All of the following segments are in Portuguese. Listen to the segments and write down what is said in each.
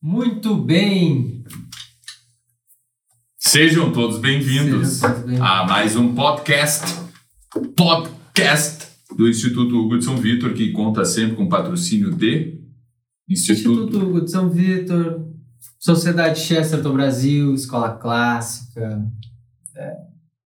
Muito bem! Sejam todos bem-vindos bem-vindos. a mais um podcast. Podcast do Instituto Hugo de São Vitor, que conta sempre com patrocínio de Instituto. Instituto Hugo de São Vitor, Sociedade Chesterton Brasil, Escola Clássica, é,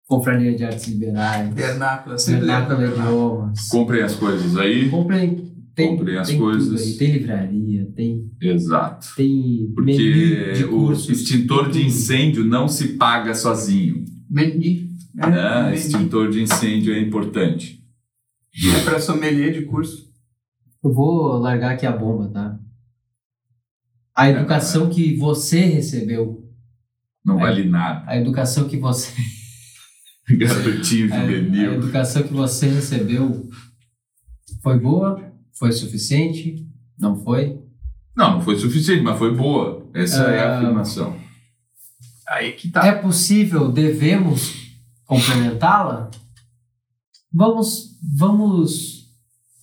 Confraria de Artes Liberais, Vernáculo, Vernáculo Idiomas. Comprem as coisas aí. Comprem, tem, Comprem as tem tudo coisas. aí. Tem livraria, tem, Exato. tem Porque menu de o cursos. extintor de incêndio não se paga sozinho. Mendi. É, Né? Mendi. Extintor de incêndio é importante. É pra sommelier de curso. Eu vou largar aqui a bomba, tá? A educação que você recebeu, Não É. vale nada. a educação que você Garotinho A, a juvenil. educação que você recebeu foi boa? Foi suficiente? Não foi? Não, não foi suficiente, mas foi boa. Essa é a Ah. afirmação. Aí que tá. É possível? Devemos complementá-la? Vamos, vamos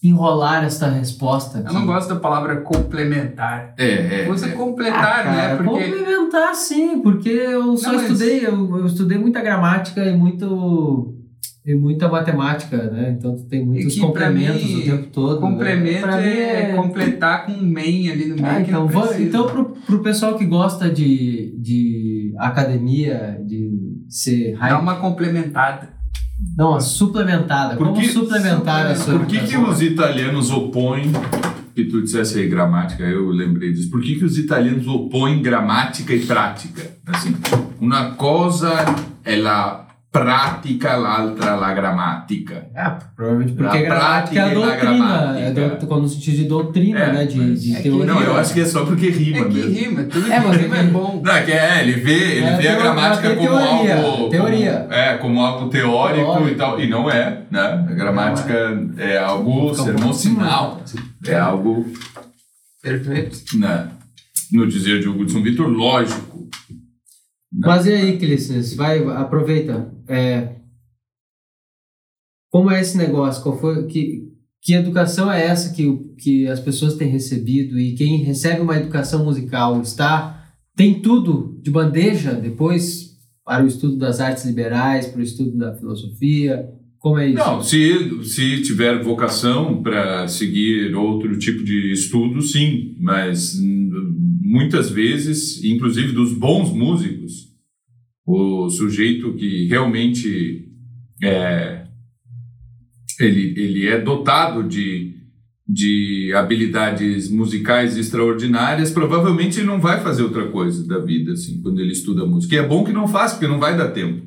enrolar esta resposta aqui. Eu não gosto da palavra complementar. É, é. Você é. completar, Ah, cara, né? Porque Complementar, sim, porque eu só Não, mas- estudei, eu, eu estudei muita gramática e muito e muita matemática, né? Então tu tem muitos que complementos mim, o tempo todo. né? complemento Pra mim é, completar com um main ali no meio. Ah, que então, precisa. então pro, pro pessoal que gosta de, de academia, de ser Dá high, uma complementada. não, a suplementada. Por Como que- suplementar a sua Por que, que os italianos opõem, que tu dissesse aí gramática, eu lembrei disso, por que, que os italianos opõem gramática e prática? Assim, uma coisa é la pratica, l'altra la grammatica. Ah, provavelmente porque A gramática é a doutrina, gramática. é do, quando no sentido de doutrina, É, né? De, de É teoria. Não, eu acho que é só porque rima É que mesmo. rima, tudo É, mas rima é é que- bom. Não, é que é, ele vê, ele É, vê a gramática como teoria, algo. teoria. Como, é, como algo teórico, Teórico. e tal. E não é, né? A gramática é algo Fica um sermão pouco- sinal. É algo, Perfeito. né, no dizer de Hugo de São Vitor, lógico. Mas e aí, Clícis? Vai, aproveita. É, como é esse negócio? Qual foi, que, que educação é essa que, que as pessoas têm recebido e quem recebe uma educação musical está tem tudo de bandeja depois para o estudo das artes liberais, para o estudo da filosofia? Como é isso? Não, se, se tiver vocação para seguir outro tipo de estudo, sim, mas muitas vezes, inclusive dos bons músicos, o sujeito que realmente é, ele, ele é dotado de, de habilidades musicais extraordinárias, provavelmente ele não vai fazer outra coisa da vida, assim, quando ele estuda música. E é bom que não faça, porque não vai dar tempo.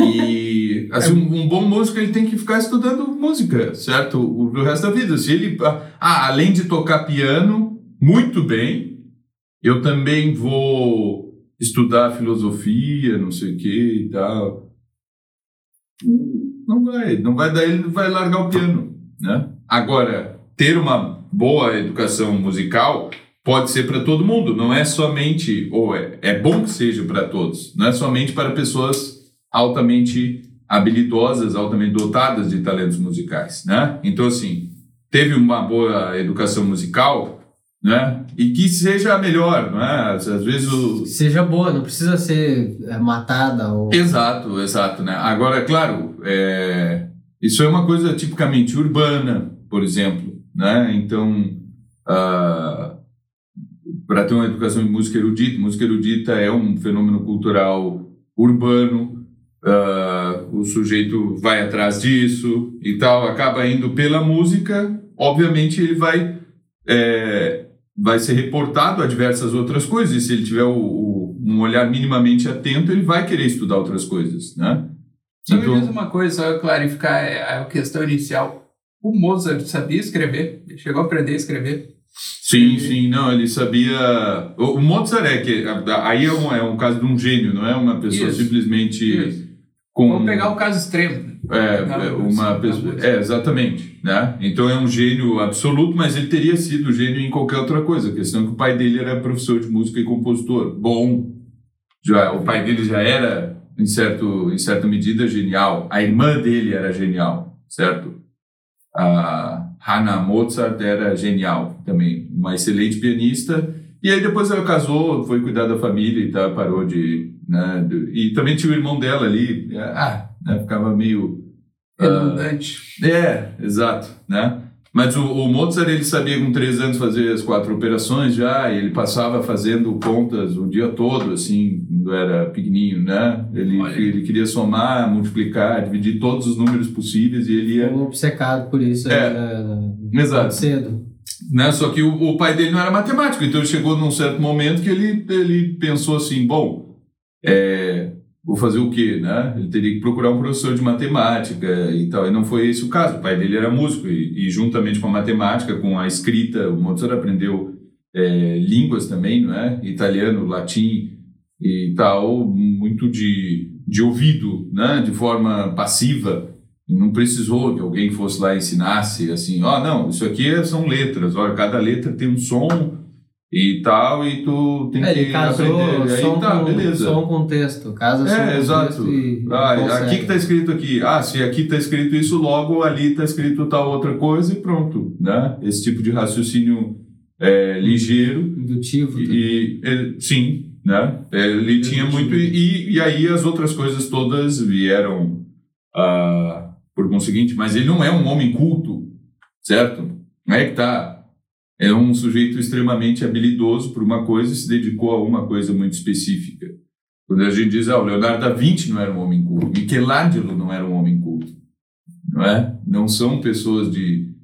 E assim, um, um bom músico ele tem que ficar estudando música, certo? O, o resto da vida. Se ele, ah, além de tocar piano muito bem, eu também vou estudar filosofia, não sei o que e tal. Não vai, não vai dar, ele vai largar o piano, né? Agora, ter uma boa educação musical pode ser para todo mundo, não é somente, ou é, é bom que seja para todos, não é somente para pessoas altamente habilidosas, altamente dotadas de talentos musicais, né? Então, assim, teve uma boa educação musical, né? E que seja melhor, não é? Às vezes o, Seja boa, não precisa ser é, matada ou... Exato, exato, né? Agora, claro, é, isso é uma coisa tipicamente urbana, por exemplo, né? Então, para ter uma educação em música erudita, música erudita é um fenômeno cultural urbano, ah, o sujeito vai atrás disso e tal, acaba indo pela música, obviamente ele vai é, vai ser reportado a diversas outras coisas, e se ele tiver o, o- um olhar minimamente atento, ele vai querer estudar outras coisas, né? Só Então- me diz uma coisa, só eu clarificar a questão inicial. O Mozart sabia escrever? Ele chegou a aprender a escrever? Sim, sim, não, ele sabia... O, o Mozart é que... Aí é um, é um caso de um gênio, não é uma pessoa Isso, simplesmente Isso. com... Vamos pegar o caso extremo. É, Na é, uma na pessoa, é, exatamente, né? Então é um gênio absoluto, mas ele teria sido gênio em qualquer outra coisa. A questão é que o pai dele era professor de música e compositor. Bom, já o pai dele já era em certo em certa medida genial. A irmã dele era genial, certo? A Hannah Mozart era genial também, uma excelente pianista E aí depois ela casou, foi cuidar da família e tal, parou de. Né, de- e também tinha o irmão dela ali, ah, né, ficava meio. ah, Redundante. é, exato, né? Mas o, o Mozart, ele sabia com três anos fazer as quatro operações já, e ele passava fazendo contas o dia todo, assim, quando era pequenininho, né? Ele, Olha. ele queria somar, multiplicar, dividir todos os números possíveis e ele ia... Ficou obcecado por isso. É. né, Exato. Cedo. Né? Só que o, o pai dele não era matemático, então ele chegou num certo momento que ele, ele pensou assim, bom, é, vou fazer o quê, né? Ele teria que procurar um professor de matemática e tal, e não foi esse o caso. O pai dele era músico e, e juntamente com a matemática, com a escrita, o Mozart aprendeu é, línguas também, não é? Italiano, latim e tal, muito de, de ouvido, né? De forma passiva. Não precisou que alguém fosse lá e ensinasse assim, ó, não, isso aqui são letras, olha, cada letra tem um som e tal, e tu tem É, que casou aprender. Aí som, tá, com, beleza. som com texto. Casa É, exato. e Ah, consegue. aqui que tá escrito aqui. Ah, se aqui tá escrito isso, logo ali tá escrito tal outra coisa e pronto, né? Esse tipo de raciocínio é, ligeiro Indutivo. e, e- sim, né? Ele tinha muito e, e aí as outras coisas todas vieram ah, por conseguinte, mas ele não é um homem culto, certo? Não é que tá é um sujeito extremamente habilidoso por uma coisa e se dedicou a uma coisa muito específica. Quando a gente diz, ah, o Leonardo da Vinci não era um homem culto, Michelangelo não era um homem culto, não é? Não são pessoas de,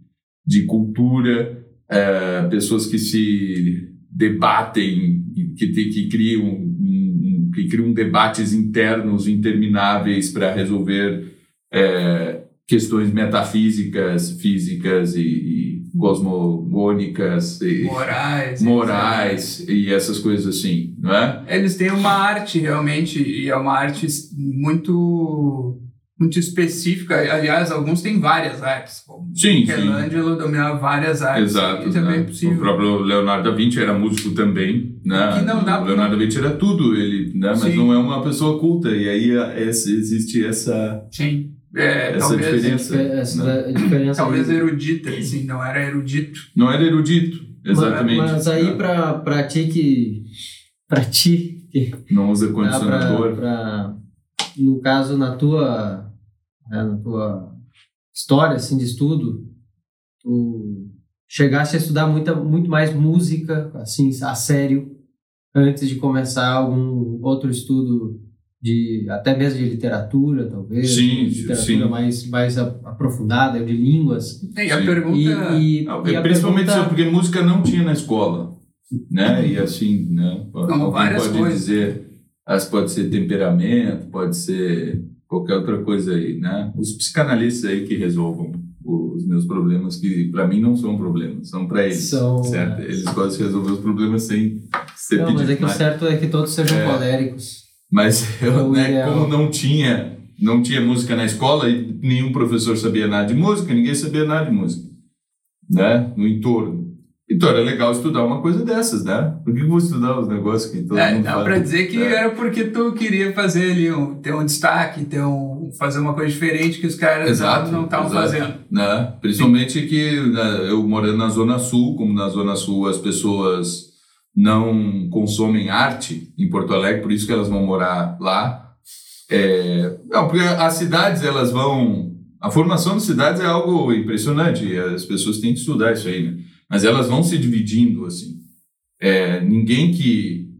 de cultura, é, pessoas que se debatem, que, que criam um- que criam debates internos intermináveis para resolver é, questões metafísicas, físicas e, e cosmogônicas e Morais. morais e essas coisas assim, não é? Eles têm uma arte realmente, e é uma arte muito muito específica. Aliás, alguns têm várias artes. Como Sim, Michelangelo dominava várias artes. Exato. Isso é bem né? possível. O próprio Leonardo da Vinci era músico também, né? Que não dá- o Leonardo da Vinci era tudo, ele, né? Mas Sim. não é uma pessoa culta e aí a- esse- existe essa Sim. É, essa talvez, diferença. Essa né? diferença. talvez aí. erudita, assim, não era erudito. Não era erudito, exatamente. Mas, mas aí né? pra, ti que. Pra ti que não usa condicionador. pra, pra- No caso, na tua. né, na tua história assim, de estudo, tu chegaste a estudar muita, muito mais música, assim, a sério, antes de começar algum outro estudo de até mesmo de literatura, talvez. Sim, literatura sim. mais, mais aprofundada, de línguas. E a Sim. pergunta. E, e, Não, e a principalmente pergunta- porque música não tinha na escola, né? E assim, né? Alguém várias pode coisas. dizer, as pode ser temperamento, pode ser qualquer outra coisa aí, né? Os psicanalistas aí que resolvam os meus problemas, que para mim não são problemas, são para eles, São, certo? é. Eles gostam de resolver os problemas sem ser Não, mas é que o mais. certo é que todos sejam É. coléricos. Mas eu, né, como não tinha, não tinha música na escola e nenhum professor sabia nada de música, ninguém sabia nada de música, né? No entorno. Então era legal estudar uma coisa dessas, né? Por que eu vou estudar os negócios que todo É, mundo dá faz? pra dizer que É. era porque tu queria fazer ali, um, ter um destaque, ter um, fazer uma coisa diferente que os caras Exato, não estavam fazendo. né? Principalmente que né, eu morando na Zona Sul, como na Zona Sul as pessoas não consomem arte em Porto Alegre, por isso que elas vão morar lá. É, não, porque as cidades elas vão. A formação das cidades é algo impressionante, as pessoas têm que estudar isso aí, né? Mas elas vão se dividindo assim. É, ninguém que,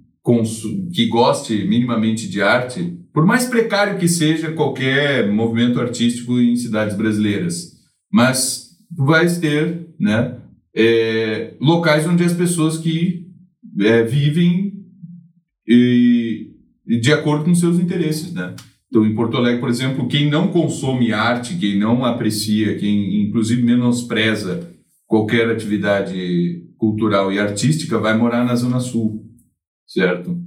que goste minimamente de arte, por mais precário que seja qualquer movimento artístico em cidades brasileiras, mas tu vais ter né, é, locais onde as pessoas que é, vivem e, e de acordo com seus interesses, né? Então, em Porto Alegre, por exemplo, quem não consome arte, quem não aprecia, quem inclusive menospreza qualquer atividade cultural e artística, vai morar na Zona Sul, certo?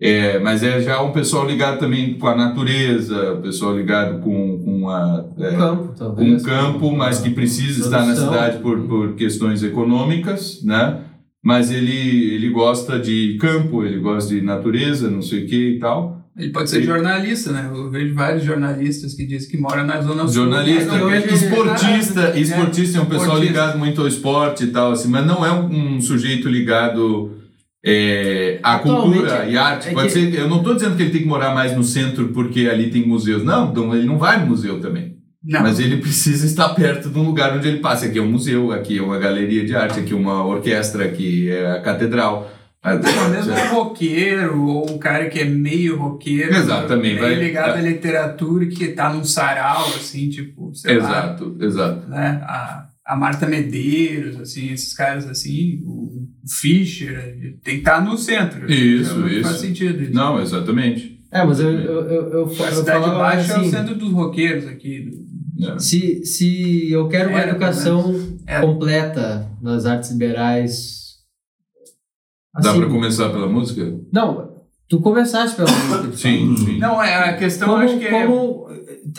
É, mas é já um pessoal ligado também com a natureza, pessoal ligado com, com a, é, Um campo, com talvez. um campo, mas que precisa estar na cidade por, por questões econômicas, né? Mas ele, ele gosta de campo, ele gosta de natureza, não sei o que e tal. Ele pode ser jornalista, né? Eu vejo vários jornalistas que dizem que moram na Zona Sul. Jornalista, mas não vejo- esportista, É, esportista é um pessoal esportista. ligado muito ao esporte e tal, assim, mas não é um, um sujeito ligado é, a cultura e a arte. é pode que- ser, eu não estou dizendo que ele tem que morar mais no centro porque ali tem museus. Não, então ele não vai no museu também. Não, Mas ele precisa estar perto de um lugar onde ele passa. Aqui é um museu, aqui é uma galeria de arte, aqui é uma orquestra, aqui é a catedral. Não, mesmo um roqueiro ou um cara que é meio roqueiro. Exatamente, meio vai- ligado é. à literatura e que tá num sarau, assim, tipo, sei lá. Exato, exato. Né? A, a Marta Medeiros, assim, esses caras assim, o, Fischer, tem que estar no centro. Isso, Não isso. Faz sentido isso. Não, exatamente. É, mas eu, eu, eu, eu, A eu Cidade falava Baixa é o assim, centro dos roqueiros aqui. É. se, se eu quero uma Era, educação Era. completa nas artes liberais... Dá assim, para começar pela música? Não, tu começaste pela música. Sim, sim. Não, é, a questão como, acho que é. como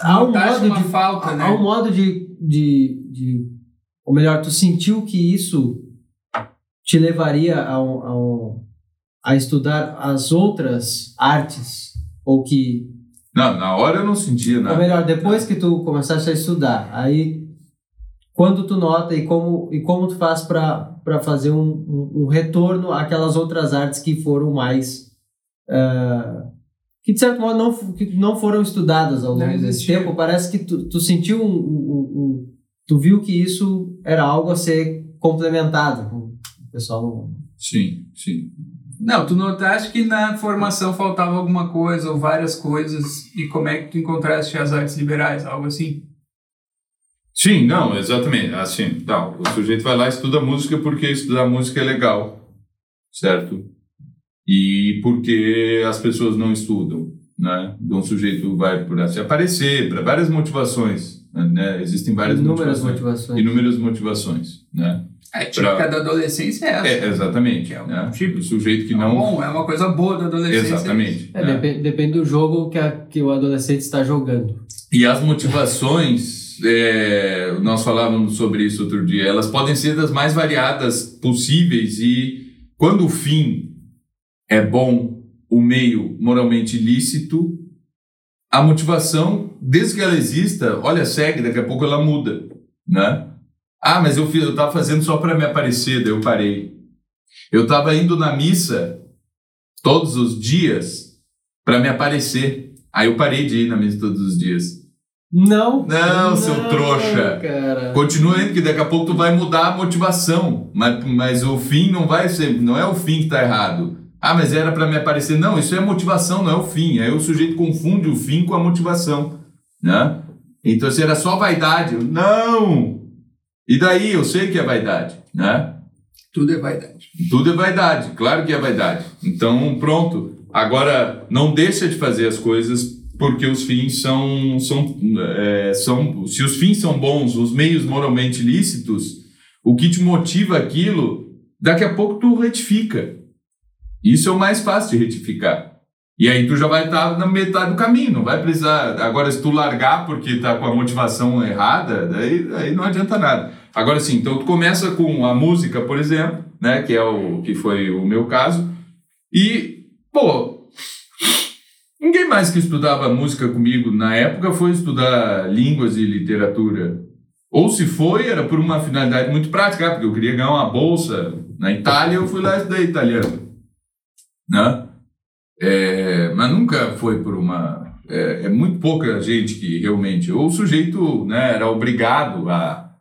há um modo uma de falta, né? há um modo de, de, de ou melhor tu sentiu que isso te levaria a, a, a estudar as outras artes ou que Não, na hora eu não sentia ou nada. melhor depois que tu começaste a estudar aí quando tu nota e como e como tu faz para para fazer um, um, um retorno àquelas outras artes que foram mais ah, que de certo modo não, que não foram estudadas ao longo desse tempo. Parece que tu, tu sentiu um, um- um- Tu viu que isso era algo a ser complementado. O pessoal. Sim, sim. Não, tu notaste que na formação faltava alguma coisa ou várias coisas e como é que tu encontraste as artes liberais, algo assim? Sim, não, exatamente. Assim, não, o sujeito vai lá e estuda música porque estudar música é legal, certo? E porque as pessoas não estudam, né? Então o sujeito vai para se aparecer, para várias motivações, né? Existem várias Inúmeras motivações. motivações. Inúmeras motivações, né? É típica Pra- da adolescência é essa. É, exatamente. É um né? tipo- O sujeito que É não... bom, é uma coisa boa da adolescência. Exatamente. É, né? depe- depende do jogo que, a- que o adolescente está jogando. E as motivações, é, nós falávamos sobre isso outro dia, elas podem ser das mais variadas possíveis e quando o fim é bom, o meio moralmente lícito, a motivação, desde que ela exista, olha, segue, daqui a pouco ela muda, né? Ah, mas eu fiz, eu estava fazendo só para me aparecer, daí eu parei. Eu estava indo na missa todos os dias para me aparecer. Aí eu parei de ir na missa todos os dias. Não. Não, seu trouxa. Cara. Continua indo, que daqui a pouco tu vai mudar a motivação. Mas, mas o fim não vai ser, não é o fim que tá errado. Ah, mas era para me aparecer. Não, isso é motivação, não é o fim. Aí o sujeito confunde o fim com a motivação, né? Então se era só vaidade, eu, não. E daí eu sei que é vaidade, né? Tudo é vaidade. Tudo é vaidade, claro que é vaidade. Então, pronto. Agora, não deixa de fazer as coisas porque os fins são, são, é, são. Se os fins são bons, os meios moralmente lícitos, o que te motiva aquilo, daqui a pouco tu retifica. Isso é o mais fácil de retificar. E aí tu já vai estar na metade do caminho, não vai precisar. Agora, se tu largar porque tá com a motivação errada, daí, aí não adianta nada. Agora sim, então tu começa com a música, por exemplo, né, que é o que foi o meu caso, e pô, ninguém mais que estudava música comigo na época foi estudar línguas e literatura. Ou se foi, era por uma finalidade muito prática, ah, porque eu queria ganhar uma bolsa na Itália, eu fui lá estudar italiano, né? É, mas nunca foi por uma. É, é muito pouca gente que realmente. Ou o sujeito né, era obrigado a,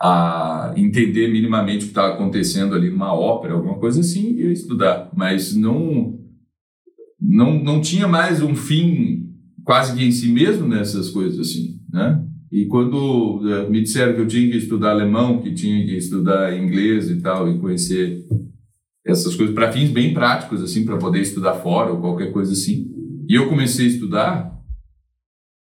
a entender minimamente o que estava acontecendo ali numa ópera, alguma coisa assim, e estudar. Mas não, não, não tinha mais um fim quase que em si mesmo nessas coisas assim, né? E quando eh, me disseram que eu tinha que estudar alemão, que tinha que estudar inglês e tal, e conhecer essas coisas para fins bem práticos, assim, para poder estudar fora ou qualquer coisa assim. E eu comecei a estudar,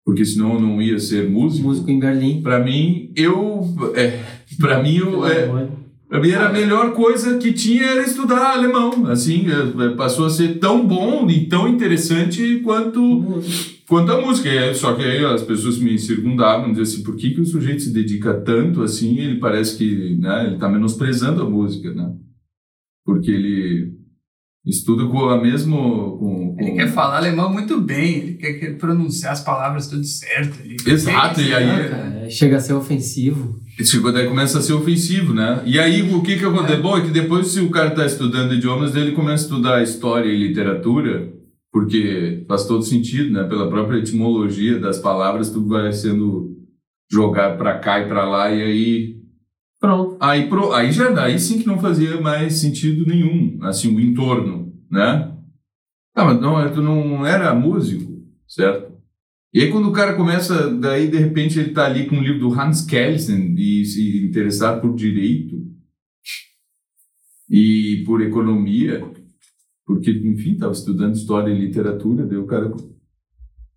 porque senão eu não ia ser músico. Músico em Berlim. Para mim, eu, é, para mim, eu, é, pra mim era a melhor coisa que tinha era estudar alemão. Assim, é, é, passou a ser tão bom e tão interessante quanto quanto a música. Só que aí as pessoas me circundavam, diziam assim, por que, que o sujeito se dedica tanto assim? Ele parece que né, ele está menosprezando a música, né? Porque ele Estuda com a mesmo. Com, com... Ele quer falar alemão muito bem, ele quer, pronunciar as palavras tudo certo. Ele Exato, e aí-? É, chega a ser ofensivo. Chegou daí começa a ser ofensivo, né? E aí o que que acontece? Bom, é que depois se o cara está estudando idiomas, ele começa a estudar história e literatura, porque faz todo sentido, né? Pela própria etimologia das palavras, tudo vai sendo jogado para cá e para lá e aí. Aí pro, aí já aí sim que não fazia mais sentido nenhum, assim o entorno, né? Ah, mas não, tu não era músico, certo? E aí quando o cara começa, daí de repente ele tá ali com o livro do Hans Kelsen e se interessado por direito e por economia, porque enfim, tava estudando história e literatura, daí o cara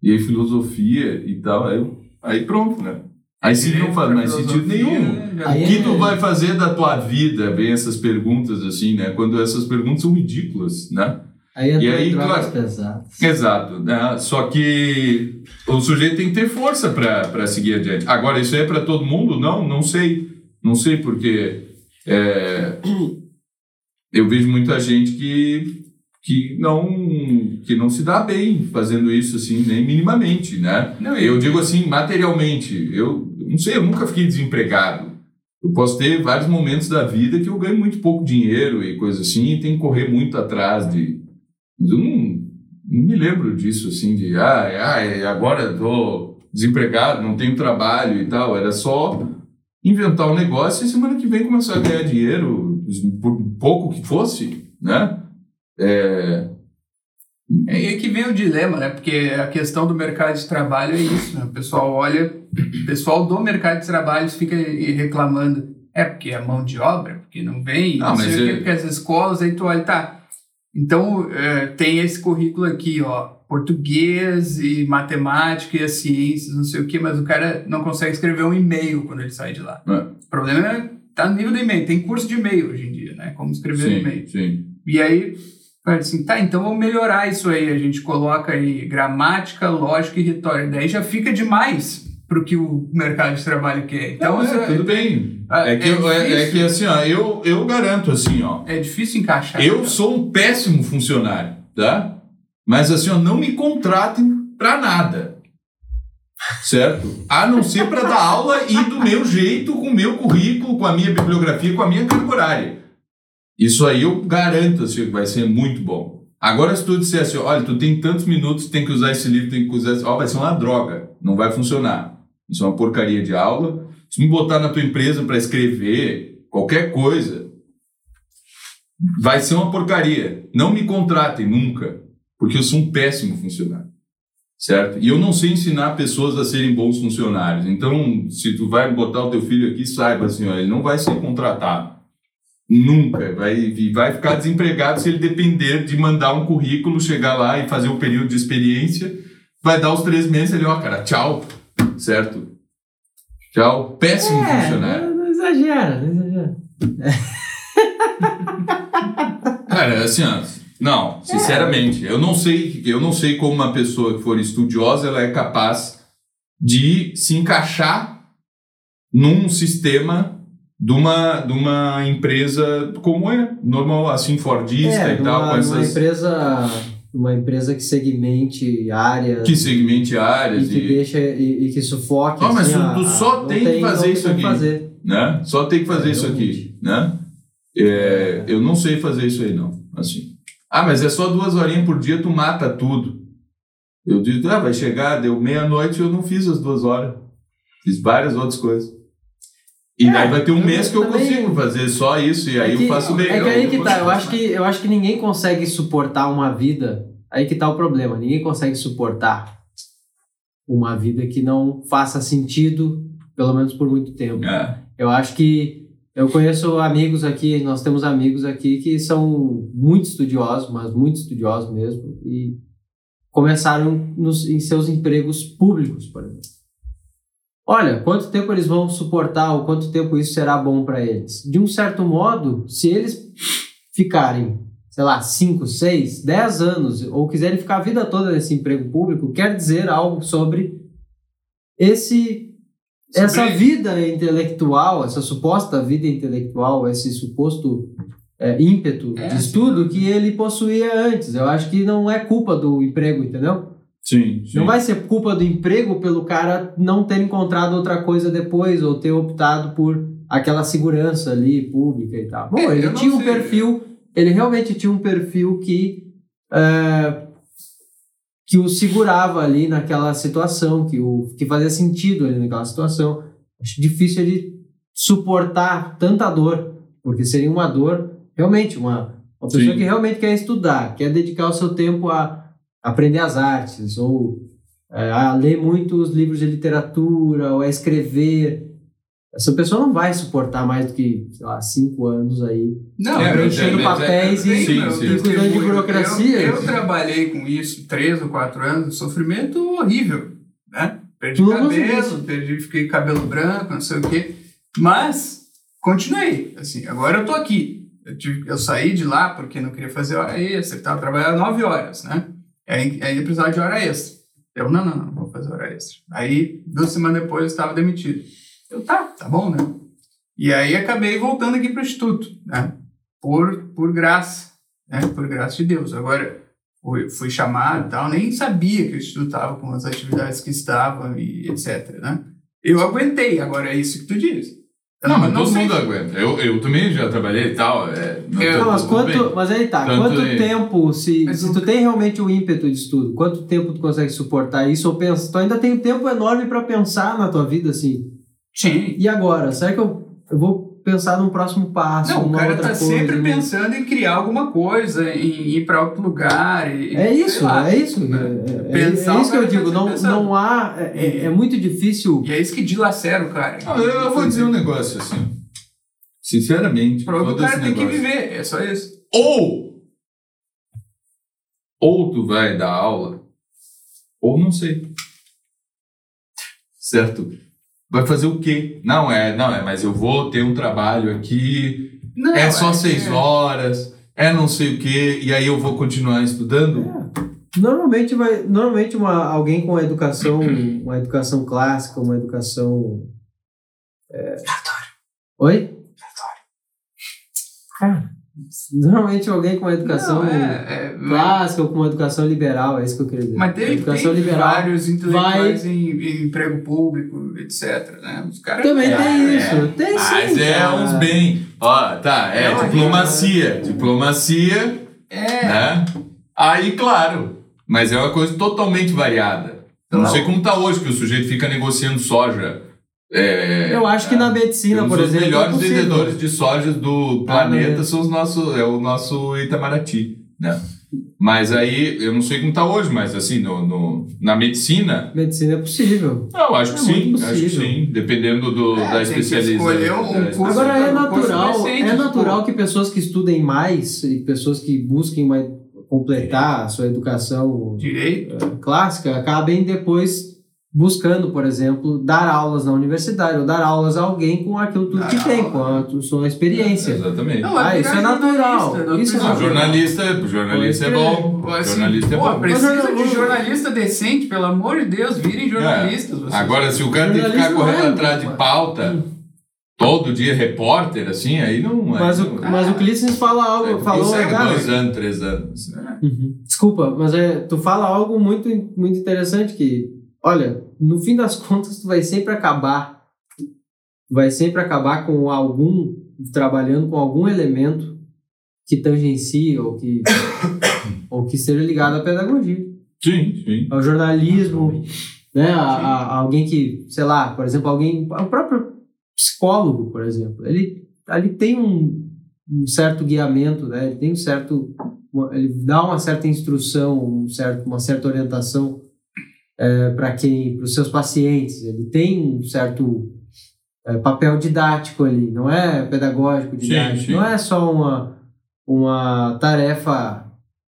e aí filosofia e tal, aí, aí pronto, né? Aí sim não faz mais sentido nenhum. Aí O que é- tu vai fazer da tua vida? Vem essas perguntas assim, né? Quando essas perguntas são ridículas, né? Aí E aí, claro. pesadas. Exato. Né? Só que o sujeito tem que ter força para seguir adiante. Agora, isso é para todo mundo? Não, não sei. Não sei, porque é, eu vejo muita gente que, que, não, que não se dá bem fazendo isso, assim, nem minimamente, né? Não, Eu digo assim, materialmente. Eu não sei, eu nunca fiquei desempregado. Eu posso ter vários momentos da vida que eu ganho muito pouco dinheiro e coisa assim, e tenho que correr muito atrás de. Eu não, não me lembro disso, assim, de ah, ah agora estou desempregado, não tenho trabalho e tal. Era só inventar um negócio e semana que vem começar a ganhar dinheiro, por pouco que fosse, né? É, É que vem o dilema, né? Porque a questão do mercado de trabalho é isso, né? O pessoal olha, o pessoal do mercado de trabalho fica reclamando. É porque é mão de obra, porque não vem, Ah, não sei o é- quê, porque as escolas, aí tu olha, tá. Então, é, tem esse currículo aqui, ó, português e matemática e as ciências, não sei o quê, mas o cara não consegue escrever um e-mail quando ele sai de lá. É. O problema é, tá no nível do e-mail. Tem curso de e-mail hoje em dia, né? Como escrever um sim, e-mail. sim. E aí, assim, tá, então vamos melhorar isso aí. A gente coloca aí gramática, lógica e retórica. Daí já fica demais pro que o mercado de trabalho quer. Então, é, isso tudo bem. Ah, É que, é eu- é, é difícil. que assim, ó, eu, eu garanto assim, ó. é difícil encaixar. Eu então. sou um péssimo funcionário, tá? Mas assim, ó, não me contratem pra nada. Certo? A não ser para dar aula e do meu jeito, com o meu currículo, com a minha bibliografia, com a minha carga horária. Isso aí eu garanto assim, que vai ser muito bom. Agora, se tu dissesse, olha, tu tem tantos minutos, tem que usar esse livro, tem que usar esse... Ó, vai ser uma droga. Não vai funcionar. Isso é uma porcaria de aula. Se me botar na tua empresa para escrever qualquer coisa, vai ser uma porcaria. Não me contratem nunca, porque eu sou um péssimo funcionário. Certo? E eu não sei ensinar pessoas a serem bons funcionários. Então, se tu vai botar o teu filho aqui, saiba assim, ó, ele não vai ser contratado. Nunca. Vai, vai ficar desempregado se ele depender de mandar um currículo, chegar lá e fazer o período de experiência. Vai dar os três meses, ele, ó, cara, tchau. Certo? Tchau. Péssimo É, funcionário. não, não exagera, não exagera. Cara, assim, ó, não, sinceramente, eu não sei, eu não sei como uma pessoa que for estudiosa ela é capaz de se encaixar num sistema de uma, de uma empresa como é, normal, assim, fordista É, e tal, numa, com essas empresa, uma empresa que segmente áreas que segmente e áreas que e, deixa e, e que sufoque. Ah, mas assim, tu- a- tu só não tem que fazer não isso aqui. Fazer. né? Só tem que fazer É, isso aqui, realmente. né? É, eu não sei fazer isso aí não, assim. Ah, mas é só duas horinhas por dia, tu mata tudo. Eu digo, ah, vai chegar, deu meia-noite, eu não fiz as duas horas. Fiz várias outras coisas. E É, daí vai ter um mês que eu também- consigo fazer só isso, e aí é que, eu faço bem. É que aí que tá, eu acho que, eu acho que ninguém consegue suportar uma vida. Aí que tá o problema, ninguém consegue suportar uma vida que não faça sentido, pelo menos por muito tempo. É, Eu acho que eu conheço amigos aqui, nós temos amigos aqui que são muito estudiosos, mas muito estudiosos mesmo, e começaram nos, em seus empregos públicos, por exemplo. Olha, quanto tempo eles vão suportar ou quanto tempo isso será bom para eles? De um certo modo, se eles ficarem, sei lá, 5, 6, 10 anos ou quiserem ficar a vida toda nesse emprego público, quer dizer algo sobre esse essa Sobre- vida intelectual, essa suposta vida intelectual, esse suposto é, ímpeto É, de estudo dúvida. que ele possuía antes. Eu acho que não é culpa do emprego, entendeu? Sim, sim. Não vai ser culpa do emprego pelo cara não ter encontrado outra coisa depois ou ter optado por aquela segurança ali pública e tal. Bom, É, ele tinha um sei. perfil, ele realmente tinha um perfil que é, que o segurava ali naquela situação, que o que fazia sentido ali naquela situação. Acho difícil ele suportar tanta dor, porque seria uma dor realmente uma uma pessoa Sim. que realmente quer estudar, quer dedicar o seu tempo a aprender as artes ou é, a ler muitos livros de literatura ou a escrever. Essa pessoa não vai suportar mais do que, sei lá, cinco anos aí Não, É, preenchendo é- papéis eu e, sim, e cuidando de burocracia. Eu, eu trabalhei com isso três ou quatro anos, sofrimento horrível, né? Perdi Tu não cabelo, perdi, fiquei cabelo branco, não sei o quê. Mas continuei, assim, agora eu tô aqui. Eu, tive, eu saí de lá porque não queria fazer hora extra, estava trabalhando nove horas, né? Aí, aí precisava de hora extra. Eu, não, não, não vou fazer hora extra. Aí, duas semanas depois, eu estava demitido. Eu, tá, tá bom, né? E aí acabei voltando aqui para o Instituto, né? Por, por graça, né? Por graça de Deus. Agora, fui, fui chamado e tal, nem sabia que o Instituto estava com as atividades que estavam e etc, né? Eu aguentei, agora é isso que tu diz. Não, mas todo sei- mundo aguenta. Eu, eu também já trabalhei e tal. É, não, Eu- tá Não, mas, quanto, mas aí tá, Tanto quanto é- tempo, se, Mas se tu tem realmente o ímpeto de estudo, quanto tempo tu consegue suportar isso ou pensa, tu ainda tem um tempo enorme para pensar na tua vida assim, Sim. e agora, será que eu, eu vou pensar num próximo passo, Não, o cara outra tá coisa, sempre num- pensando em criar alguma coisa, em ir para outro lugar. E, É isso, lá. é isso. né? É, é- Pensar, é isso que eu tá digo. Não, pensando. não há. É, é- é muito difícil. E é isso que dilacera o cara. Não, eu, eu vou dizer um negócio assim. Sinceramente. O cara tem que negócio. viver, é só isso. Ou. Ou tu vai dar aula, ou não sei. Certo? Vai fazer o quê? Não é, não é, mas eu vou ter um trabalho aqui, Não, é só que- seis horas, é não sei o quê, e aí eu vou continuar estudando? Normalmente vai. Normalmente uma, alguém com uma educação, uma educação clássica, uma educação. É... Oi? Cara, normalmente alguém com uma educação Não, é, é, clássica ou com uma educação liberal, é isso que eu queria dizer. Mas tem, educação tem liberal. vários intelectuais em, em emprego público, etc. Né? Os caras Também É, tem é. isso. Tem Mas sim. é cara. uns bem. Ó, tá, é, É diplomacia. Diplomacia, É, né? Aí, claro. Mas é uma coisa totalmente variada. Eu não, Não. sei como tá hoje, que o sujeito fica negociando soja. É, Eu acho que na medicina, um por exemplo. é melhores possível. vendedores de soja do planeta né? são os nossos, é o nosso Itamaraty, né? Mas aí, eu não sei como tá hoje, mas assim, no, no- na medicina, Medicina é possível. eu acho que É sim, muito acho que possível. sim, dependendo do, É, da que especialização. um. Agora é natural, decente, é natural que pessoas que estudem mais e pessoas que busquem mais, completar a sua educação direito. eh, clássica acabem depois buscando, por exemplo, dar aulas na universidade ou dar aulas a alguém com aquilo tudo Dar que tem, aula. com a sua experiência. Exatamente. Não, Ah, é isso virar é natural. jornalista, não Isso é Não, jornalista, jornalista é bom. Assim, jornalista é pô, bom. precisa de jornalista decente, pelo amor de Deus, virem jornalistas. vocês. Agora, se o cara tem que ficar correndo é- atrás de pauta, todo dia repórter, assim, aí não. Mas aí o, não- mas o Clístenes fala algo, É, falou, consegue cara, dois anos, três anos. né? Uhum. Desculpa, mas é, tu fala algo muito, muito interessante que, olha, no fim das contas tu vai sempre acabar, vai sempre acabar com algum, trabalhando com algum elemento que tangencie ou que, ou que seja ligado à pedagogia, Sim, sim. ao jornalismo, né, a, a- alguém que, sei lá, por exemplo, alguém, o próprio psicólogo, por exemplo, ele ali tem um, um certo guiamento, né, ele tem um certo ele dá uma certa instrução, um certo, uma certa orientação para quem, para os seus pacientes. Ele tem um certo é, papel didático ali, não é pedagógico, Sim, didático, sim. não é só uma uma tarefa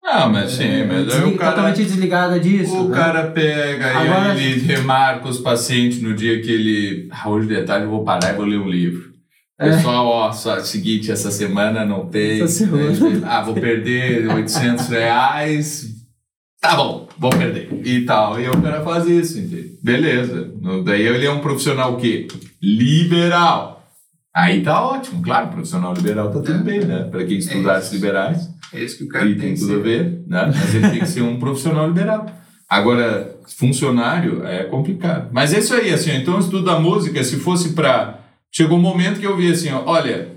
Ah, mas sim, é, mas aí desli- o cara. totalmente desligada disso. O né? cara pega e Agora- aí ele remarca os pacientes no dia que ele. Ah, hoje de tarde eu vou parar e vou ler um livro. É. Pessoal, ó, só, seguinte, essa semana não tem. Essa semana. Ah, vou perder 800 reais. Tá bom, vou perder. E tal. E o cara faz isso, entende? Beleza. Daí ele é um profissional o quê? Liberal. Aí tá ótimo, claro, profissional liberal tá tudo bem, né? Para quem É artes liberais, É isso que o cara e tem tem que tudo a ser. ver, né? Mas ele tem que ser um profissional liberal. Agora, funcionário é complicado. Mas é isso aí, assim, então o estudo da música, se fosse para Chegou um momento que eu vi assim, ó, olha,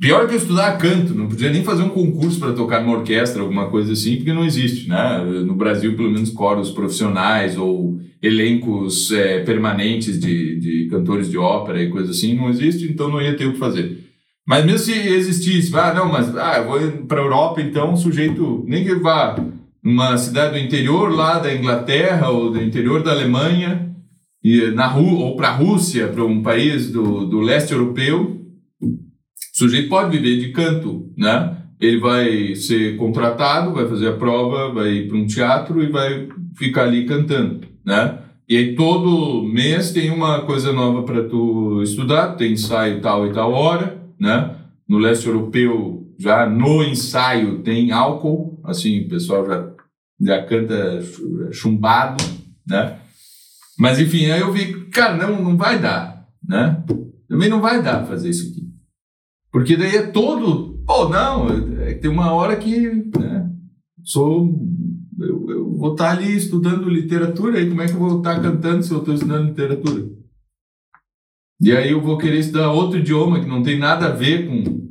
pior que eu estudar canto, não podia nem fazer um concurso para tocar numa orquestra, alguma coisa assim, porque não existe, né? No Brasil, pelo menos, coros profissionais ou elencos é, permanentes de, de cantores de ópera e coisa assim, não existe, então não ia ter o que fazer. Mas mesmo se existisse, ah, não, mas ah, eu vou para a Europa, então, sujeito, nem que vá numa cidade do interior lá da Inglaterra ou do interior da Alemanha, e na ou para a Rússia, para um país do, do leste europeu, o sujeito pode viver de canto, né? Ele vai ser contratado, vai fazer a prova, vai ir para um teatro e vai ficar ali cantando, né? E aí todo mês tem uma coisa nova para tu estudar, tem ensaio tal e tal hora, né? No leste europeu, já no ensaio tem álcool, assim, o pessoal já, já canta chumbado, né? Mas enfim, aí eu vi, cara, não, não vai dar, né? Também não vai dar fazer isso aqui. Porque daí é todo, pô, não, é, tem uma hora que, né, sou, eu, eu vou estar ali estudando literatura, aí como é que eu vou estar cantando se eu estou estudando literatura? E aí eu vou querer estudar outro idioma que não tem nada a ver com.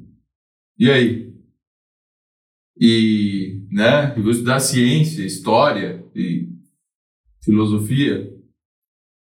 E aí? E, né, eu vou estudar ciência, história e filosofia.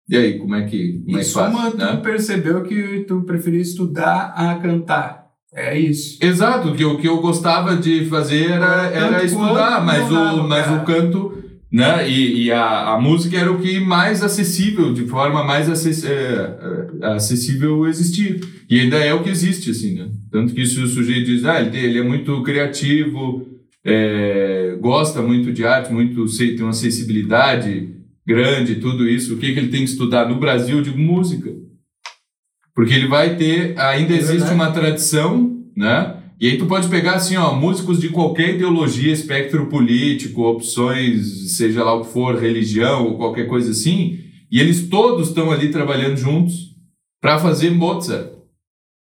E aí, como é que, como Em é que faz? suma, né? tu percebeu que tu preferia estudar a cantar. É isso. Exato, que o que eu gostava de fazer era, era estudar, mas, o, mas o canto, né? E, e a, a música era o que mais acessível, de forma mais acess, é, é, acessível existia. E ainda é o que existe, assim, né? Tanto que se o sujeito diz, ah, ele, ele é muito criativo, é, gosta muito de arte, muito sei- tem uma sensibilidade grande, tudo isso, o que, que ele tem que estudar no Brasil? Eu digo música. Porque ele vai ter, ainda É existe verdade. uma tradição, né? E aí tu pode pegar assim, ó, músicos de qualquer ideologia, espectro político, opções, seja lá o que for, religião ou qualquer coisa assim, e eles todos estão ali trabalhando juntos para fazer Mozart.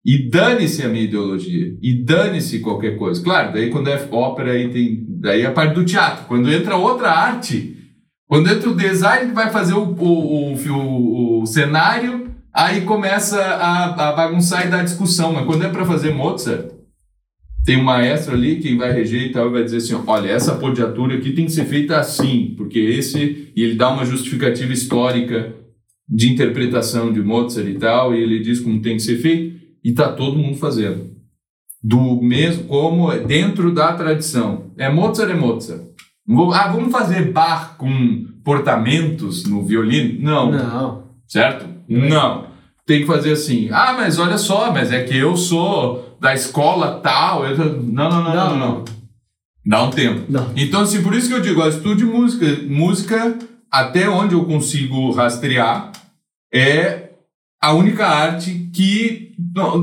E dane-se a minha ideologia, e dane-se qualquer coisa. Claro, daí quando é ópera aí tem, daí é a parte do teatro. Quando entra outra arte, quando entra o design que vai fazer o, o, o, o- o cenário, aí começa a, a bagunçar e dar discussão. Mas quando é para fazer Mozart, tem um maestro ali que vai reger e tal e vai dizer assim, olha, essa podiatura aqui tem que ser feita assim, porque esse... E ele dá uma justificativa histórica de interpretação de Mozart e tal, e ele diz como tem que ser feito, e tá todo mundo fazendo. Do mesmo, como é dentro da tradição. É Mozart, é Mozart. Ah, vamos fazer bar com portamentos no violino? Não. Não. Certo? Não. Tem que fazer assim. Ah, mas olha só, mas é que eu sou da escola tal. eu Não, não, não, não, não. Dá um tempo. Então, assim, por isso que eu digo, estude música. Música, até onde eu consigo rastrear, é a única arte que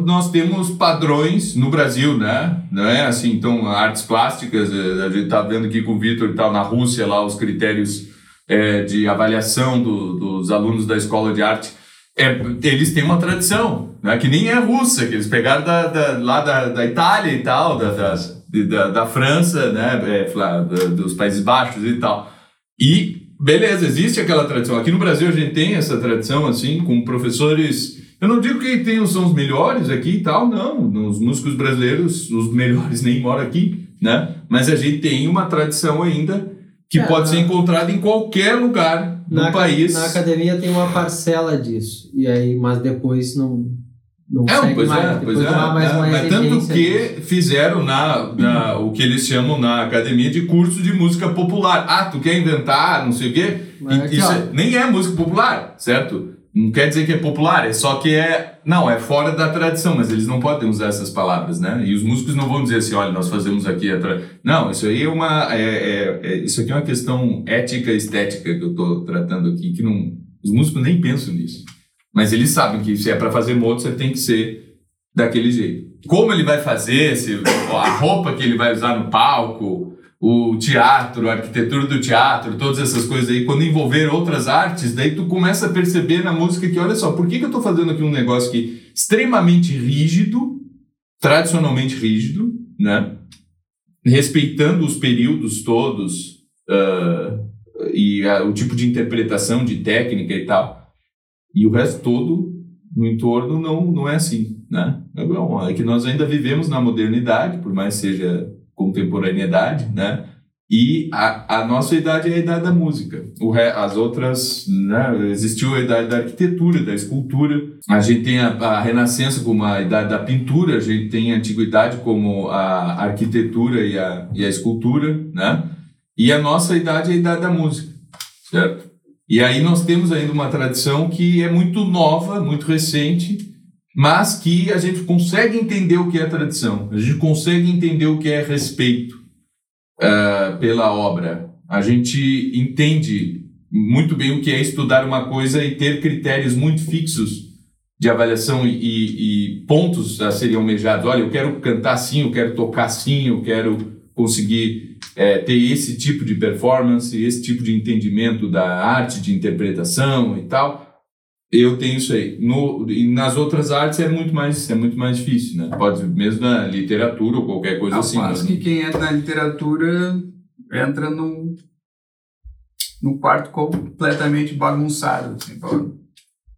nós temos padrões no Brasil, né? Não é assim, então, artes plásticas, eh, a gente tá vendo aqui com o Vitor e tal, na Rússia, lá, os critérios eh, de avaliação do- dos alunos da escola de arte, é, eles têm uma tradição, né? Que nem é russa, que eles pegaram da, da- lá da, da Itália e tal, da, da, da, da França, né? É, dos Países Baixos e tal. E, beleza, existe aquela tradição. Aqui no Brasil a gente tem essa tradição, assim, com professores. Eu não digo que tem, são os melhores aqui e tal, não. Os músicos brasileiros, os melhores nem moram aqui, né? Mas a gente tem uma tradição ainda que É, pode ser encontrada em qualquer lugar do Na, país. na academia tem uma parcela disso. E aí, mas depois não, não É, pois mais. é, depois pois é. há mais é, tanto que disso. fizeram na, na- o que eles chamam na academia de curso de música popular. Ah, tu quer inventar, não sei o quê? Mas E aqui, isso é- nem é música popular, certo? Não quer dizer que é popular, é só que é. Não, é fora da tradição, mas eles não podem usar essas palavras, né? E os músicos não vão dizer assim, olha, nós fazemos aqui a. Tra... Não, isso aí é uma. é- é- é- isso aqui é uma questão ética estética que eu estou tratando aqui, que não. Os músicos nem pensam nisso. Mas eles sabem que se é para fazer Mozart, tem que ser daquele jeito. Como ele vai fazer, se, a roupa que ele vai usar no palco, o teatro, a arquitetura do teatro, todas essas coisas aí, quando envolver outras artes, daí tu começa a perceber na música que, olha só, por que, que eu estou fazendo aqui um negócio que extremamente rígido, tradicionalmente rígido, né? Respeitando os períodos todos uh, e o tipo de interpretação, de técnica e tal. E o resto todo no entorno não, não é assim, né? É, é que nós ainda vivemos na modernidade, por mais seja contemporaneidade, né? E a, a nossa idade é a idade da música. O re, as outras, né? Existiu a idade da arquitetura, da escultura. A gente tem a, a Renascença como a idade da pintura. A gente tem a Antiguidade como a arquitetura e a, e a escultura, né? E a nossa idade é a idade da música, certo? E aí nós temos ainda uma tradição que é muito nova, muito recente, mas que a gente consegue entender o que é tradição, a gente consegue entender o que é respeito uh, pela obra, a gente entende muito bem o que é estudar uma coisa e ter critérios muito fixos de avaliação e, e, e pontos a serem almejados. Olha, eu quero cantar assim, eu quero tocar assim, eu quero conseguir é, ter esse tipo de performance, esse tipo de entendimento da arte de interpretação e tal eu tenho isso aí. No, nas outras artes é muito mais, é muito mais difícil, né? Pode mesmo na literatura ou qualquer coisa Não, assim. Mas que quem entra na literatura entra no, no quarto completamente bagunçado. Assim,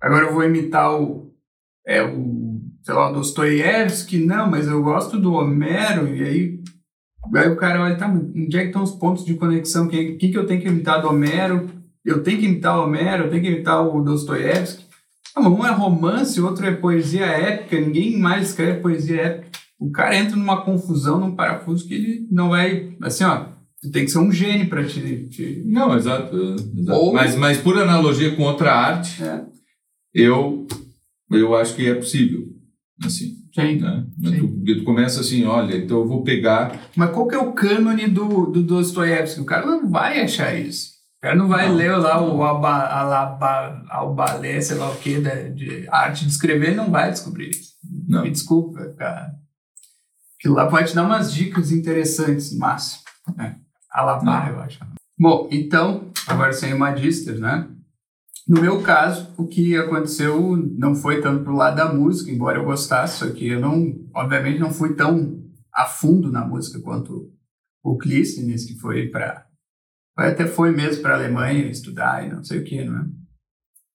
agora eu vou imitar o, é, o sei lá, Dostoiévski, não, mas eu gosto do Homero, e aí, aí o cara olha, tá, onde é que estão os pontos de conexão? O que, que, que eu tenho que imitar do Homero? Eu tenho que imitar o Homero, eu tenho que imitar o Dostoiévski. Ah, um é romance, o outro é poesia épica, ninguém mais escreve poesia épica. O cara entra numa confusão, num parafuso que ele não vai. Assim, ó, tem que ser um gênio para te, te, Não, exato. exato. Ou... Mas, mas por analogia com outra arte, é. eu, eu acho que é possível. Assim. Sim. Né? Sim. Tu, tu começa assim, olha, então eu vou pegar. Mas qual que é o cânone do, do Dostoiévski? O cara não vai achar isso. O cara não vai não, ler lá não. o alba, alaba, albalé, sei lá o que, de, de arte de escrever, não vai descobrir isso. Não. Me desculpa, cara. Aquilo lá pode te dar umas dicas interessantes, mas. Né? Alabar, eu acho. Bom, então, agora sem o Magister, né? No meu caso, o que aconteceu não foi tanto pro lado da música, embora eu gostasse, só que eu não, obviamente, não fui tão a fundo na música quanto o Clístenes, que foi para até foi mesmo para a Alemanha estudar e não sei o que, não é?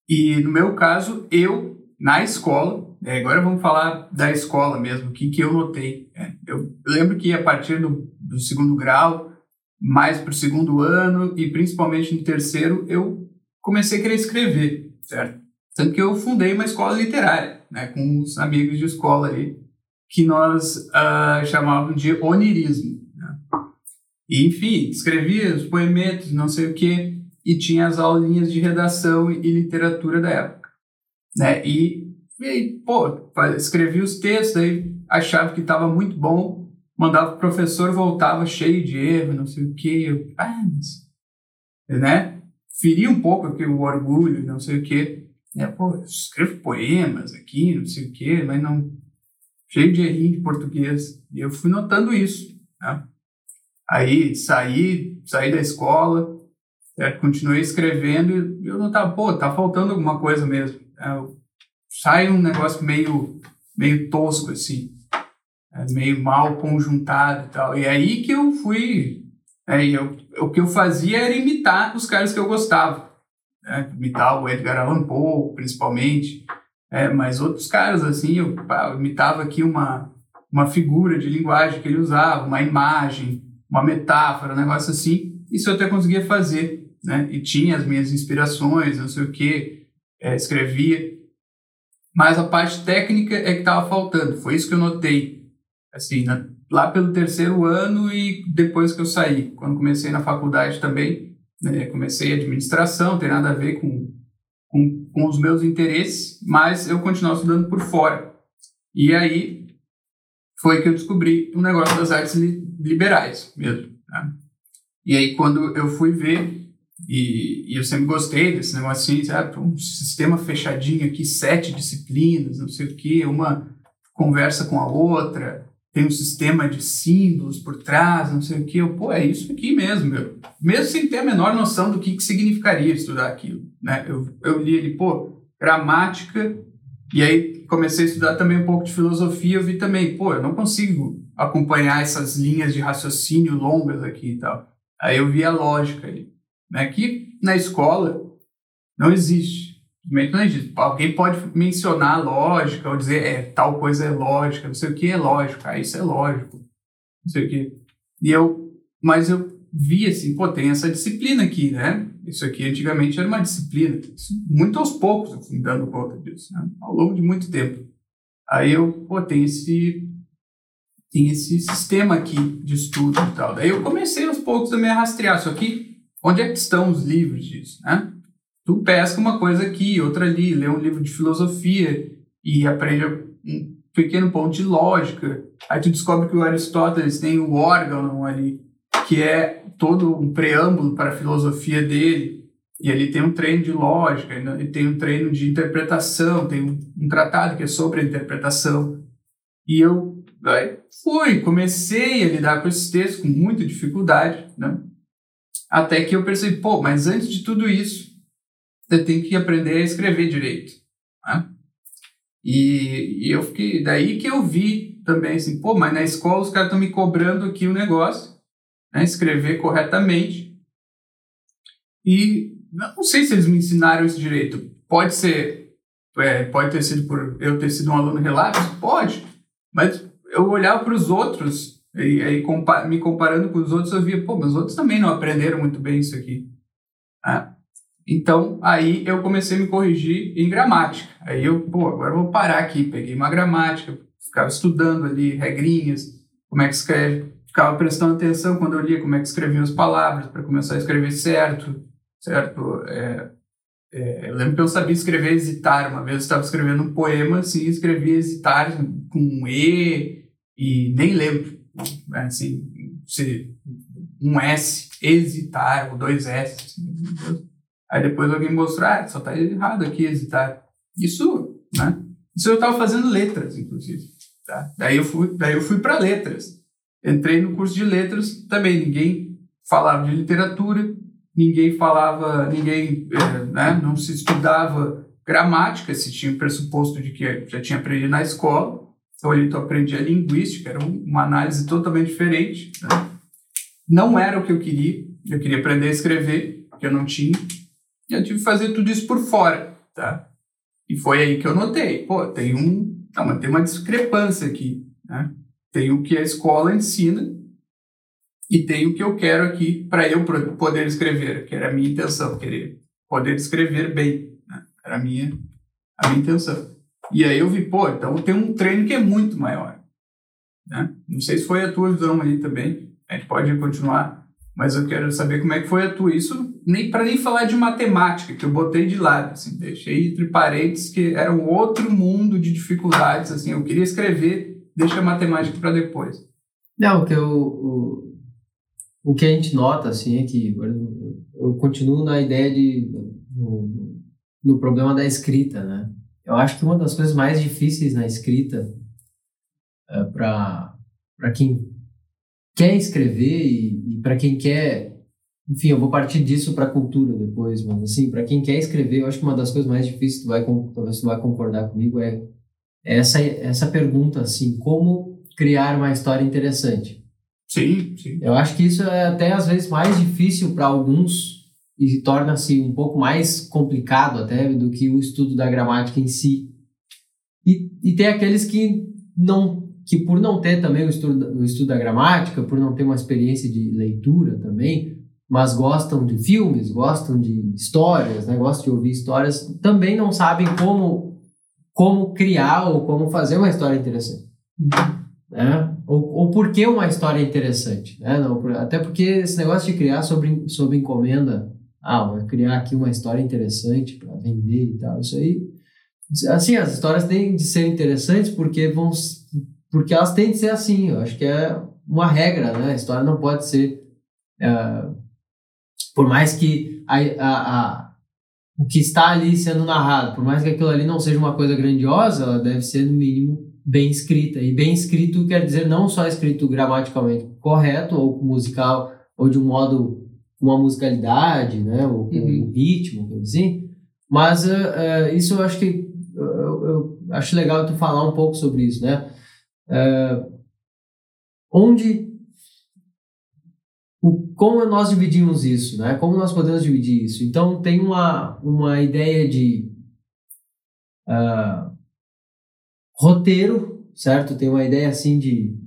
E no meu caso, eu, na escola, é, agora vamos falar da escola mesmo, o que, que eu notei. É, eu lembro que a partir do, do segundo grau, mais para o segundo ano e principalmente no terceiro, eu comecei a querer escrever, certo? Tanto que eu fundei uma escola literária, né, com os amigos de escola ali, que nós uh, de onirismo. E, enfim, escrevia os poemetos, não sei o quê, e tinha as aulinhas de redação e literatura da época. Né? E, e aí, pô, escrevia os textos, aí achava que estava muito bom, mandava o professor, voltava cheio de erro, não sei o quê. Eu, ah, mas... Né? Feria um pouco aqui o orgulho, não sei o quê. Né? Pô, eu escrevo poemas aqui, não sei o quê, mas não... Cheio de errinho de português. E eu fui notando isso, né? Aí saí, saí da escola, certo? continuei escrevendo e eu notava, pô, tá faltando alguma coisa mesmo. É, sai um negócio meio, meio tosco, assim, é, meio mal conjuntado e tal. E aí que eu fui. É, eu, o que eu fazia era imitar os caras que eu gostava. Né? Imitar o Edgar Allan Poe, principalmente. É, mas outros caras, assim, eu, eu imitava aqui uma, uma figura de linguagem que ele usava, uma imagem, uma metáfora, um negócio assim, isso eu até conseguia fazer, né? E tinha as minhas inspirações, não sei o que, é, escrevia, mas a parte técnica é que estava faltando. Foi isso que eu notei, assim, na, lá pelo terceiro ano e depois que eu saí, quando comecei na faculdade também, né? comecei administração, tem nada a ver com, com, com os meus interesses, mas eu continuava estudando por fora. E aí foi que eu descobri o um negócio das artes liberais mesmo. Né? E aí, quando eu fui ver, e, e eu sempre gostei desse negócio assim, sabe? Um sistema fechadinho aqui, sete disciplinas, não sei o quê, uma conversa com a outra, tem um sistema de símbolos por trás, não sei o que. Eu, pô, é isso aqui mesmo, meu. Mesmo sem ter a menor noção do que, que significaria estudar aquilo. Né? Eu, eu li ali, pô, gramática, e aí comecei a estudar também um pouco de filosofia. Eu vi também, pô, eu não consigo acompanhar essas linhas de raciocínio longas aqui e tal. Aí eu vi a lógica ali. Né? Que na escola não existe. Não existe. Alguém pode mencionar lógica ou dizer é, tal coisa é lógica, não sei o que é lógico, ah, isso é lógico, não sei o que. E eu, mas eu vi assim, pô, tem essa disciplina aqui, né? Isso aqui antigamente era uma disciplina. Isso, muito aos poucos eu fui dando conta disso, né? Ao longo de muito tempo. Aí eu, pô, tem esse tem esse sistema aqui de estudo e tal. Daí eu comecei aos poucos a me rastrear. Só que onde é que estão os livros disso, né? Tu pesca uma coisa aqui, outra ali, lê um livro de filosofia e aprende um pequeno ponto de lógica. Aí tu descobre que o Aristóteles tem o órgão ali, que é todo um preâmbulo para a filosofia dele. E ali tem um treino de lógica, e tem um treino de interpretação, tem um, tratado que é sobre a interpretação. E eu fui, comecei a lidar com esses textos com muita dificuldade, né? Até que eu percebi, pô, mas antes de tudo isso, você tem que aprender a escrever direito, né? E, e eu fiquei, daí que eu vi também assim, pô, mas na escola os caras estão me cobrando aqui o um negócio, né? Escrever corretamente. E não sei se eles me ensinaram isso direito. Pode ser, é, pode ter sido por eu ter sido um aluno relapso, pode, mas eu olhava para os outros e aí compa me comparando com os outros, eu via, pô, mas os outros também não aprenderam muito bem isso aqui. Ah, então, aí eu comecei a me corrigir em gramática. Aí eu, pô, agora eu vou parar aqui. Peguei uma gramática, ficava estudando ali regrinhas, como é que escreve. Ficava prestando atenção quando eu lia como é que escreviam as palavras, para começar a escrever certo, certo? É, é, eu lembro que eu sabia escrever hesitar. Uma vez eu estava escrevendo um poema, assim, escrevia hesitar com um E, e nem lembro, assim, se um S, hesitar, ou dois S. Assim, Aí depois alguém mostrou, ah, só tá errado aqui hesitar. Isso, né? Isso eu estava fazendo letras, inclusive. Tá? Daí eu fui, daí eu fui para letras. Entrei no curso de letras também. Ninguém falava de literatura, ninguém falava, ninguém, é, né? Não se estudava gramática, se tinha o pressuposto de que já tinha aprendido na escola. Então ali tu aprendia linguística, era uma análise totalmente diferente. Né? Não era o que eu queria. Eu queria aprender a escrever, que eu não tinha. E eu tive que fazer tudo isso por fora, tá? E foi aí que eu notei, pô, tem um, não, tem uma discrepância aqui, né? Tem o que a escola ensina e tem o que eu quero aqui para eu poder escrever, que era a minha intenção, querer poder escrever bem, né? Era a minha a minha intenção. E aí eu vi, pô, então tem um treino que é muito maior. Né? Não sei se foi a tua visão ali também, a gente pode continuar, mas eu quero saber como é que foi a tua. Isso nem para nem falar de matemática, que eu botei de lado, assim, deixei entre parênteses que era um outro mundo de dificuldades, assim, eu queria escrever, deixa a matemática para depois. Não, o que eu, o, o que a gente nota, assim, é que eu continuo na ideia de, no, no problema da escrita, né? Eu acho que uma das coisas mais difíceis na escrita é, para quem quer escrever e, e para quem quer. Enfim, eu vou partir disso para a cultura depois, mas assim, para quem quer escrever, eu acho que uma das coisas mais difíceis, tu vai, talvez tu vai concordar comigo, é essa, essa pergunta, assim, como criar uma história interessante. Sim, sim. Eu acho que isso é até às vezes mais difícil para alguns e torna-se um pouco mais complicado até do que o estudo da gramática em si. E, e tem aqueles que não que por não ter também o estudo, o estudo da gramática, por não ter uma experiência de leitura também, mas gostam de filmes, gostam de histórias, né, gostam de ouvir histórias, também não sabem como como criar ou como fazer uma história interessante. Né? Ou, ou por que uma história interessante. Né? Não, até porque esse negócio de criar sobre, sobre encomenda ah, vou criar aqui uma história interessante para vender e tal. Isso aí, assim, as histórias têm de ser interessantes porque vão, porque elas têm de ser assim. Eu acho que é uma regra, né? A história não pode ser, é, por mais que a, a, a, o que está ali sendo narrado, por mais que aquilo ali não seja uma coisa grandiosa, ela deve ser no mínimo bem escrita. E bem escrito quer dizer não só escrito gramaticalmente correto ou musical ou de um modo com uma musicalidade, né, ou com Uhum. um ritmo, coisa assim. Mas eh, eh, isso eu acho que eu, eu acho legal tu falar um pouco sobre isso, né? Eh, onde o, como nós dividimos isso, né? Como nós podemos dividir isso? Então tem uma, uma ideia de ah, roteiro, certo? Tem uma ideia assim de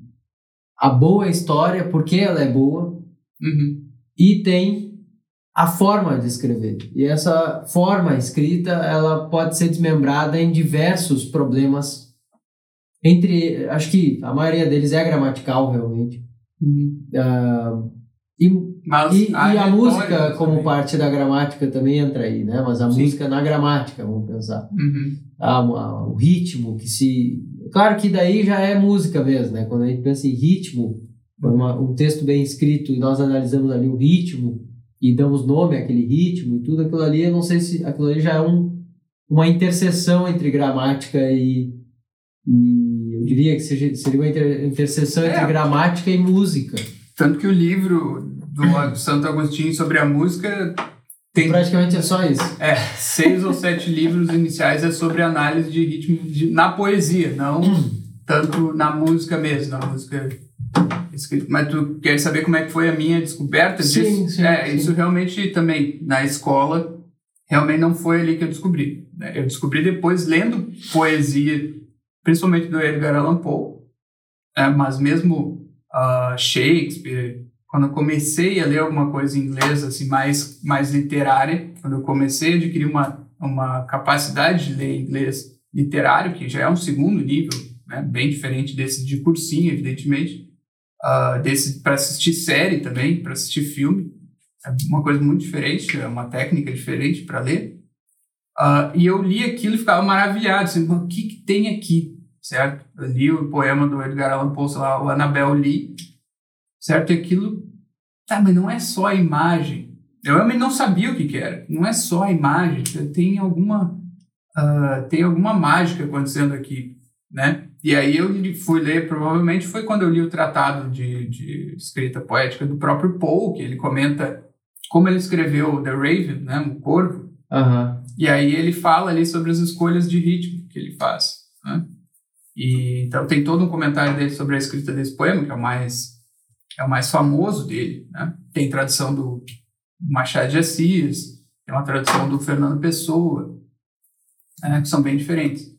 a boa história, por que ela é boa, Uhum. e tem a forma de escrever. E essa forma escrita, ela pode ser desmembrada em diversos problemas. Entre, acho que a maioria deles é gramatical, realmente. Uhum. Ah, e Mas e, e a música, como também. parte da gramática, também entra aí, né? Mas a Sim. música na gramática, vamos pensar. Uhum. Ah, uma- o ritmo que se. Claro que daí já é música mesmo, né? Quando a gente pensa em ritmo, uma- um texto bem escrito e nós analisamos ali o ritmo e damos nome àquele ritmo e tudo aquilo ali, eu não sei se aquilo ali já é um, uma interseção entre gramática e. e eu diria que seja, seria uma inter- interseção entre É. gramática e música. Tanto que o livro do Santo Agostinho sobre a música tem Praticamente é só isso. é, seis ou sete livros iniciais é sobre análise de ritmo de- na poesia, não tanto na música mesmo, na música escrita. Mas tu quer saber como é que foi a minha descoberta disso? Sim, sim, é, sim. isso realmente também, na escola, realmente não foi ali que eu descobri. né? Eu descobri depois lendo poesia, principalmente do Edgar Allan Poe, é, mas mesmo Shakespeare, quando eu comecei a ler alguma coisa em inglês, assim, mais, mais literária, quando eu comecei a adquirir uma, uma capacidade de ler inglês literário, que já é um segundo nível, né, bem diferente desse de cursinho, evidentemente, ah, desse para assistir série também, para assistir filme, é uma coisa muito diferente, é uma técnica diferente para ler. Ah, e eu li aquilo e ficava maravilhado, assim, "Mas o que, que tem aqui, certo? Eu li o poema do Edgar Allan Poe, sei lá, o Annabel Lee, certo? E aquilo, tá, mas não é só a imagem. Eu realmente não sabia o que, que era. Não é só a imagem, tem alguma, ah, tem alguma mágica acontecendo aqui, né? E aí eu fui ler, provavelmente foi quando eu li o tratado de, de escrita poética do próprio Poe, que ele comenta como ele escreveu The Raven, né, o Corvo, Aham. e aí ele fala ali sobre as escolhas de ritmo que ele faz. Né? E, então tem todo um comentário dele sobre a escrita desse poema, que é o mais, é o mais famoso dele. Né? Tem tradução do Machado de Assis, tem uma tradução do Fernando Pessoa, né, que são bem diferentes.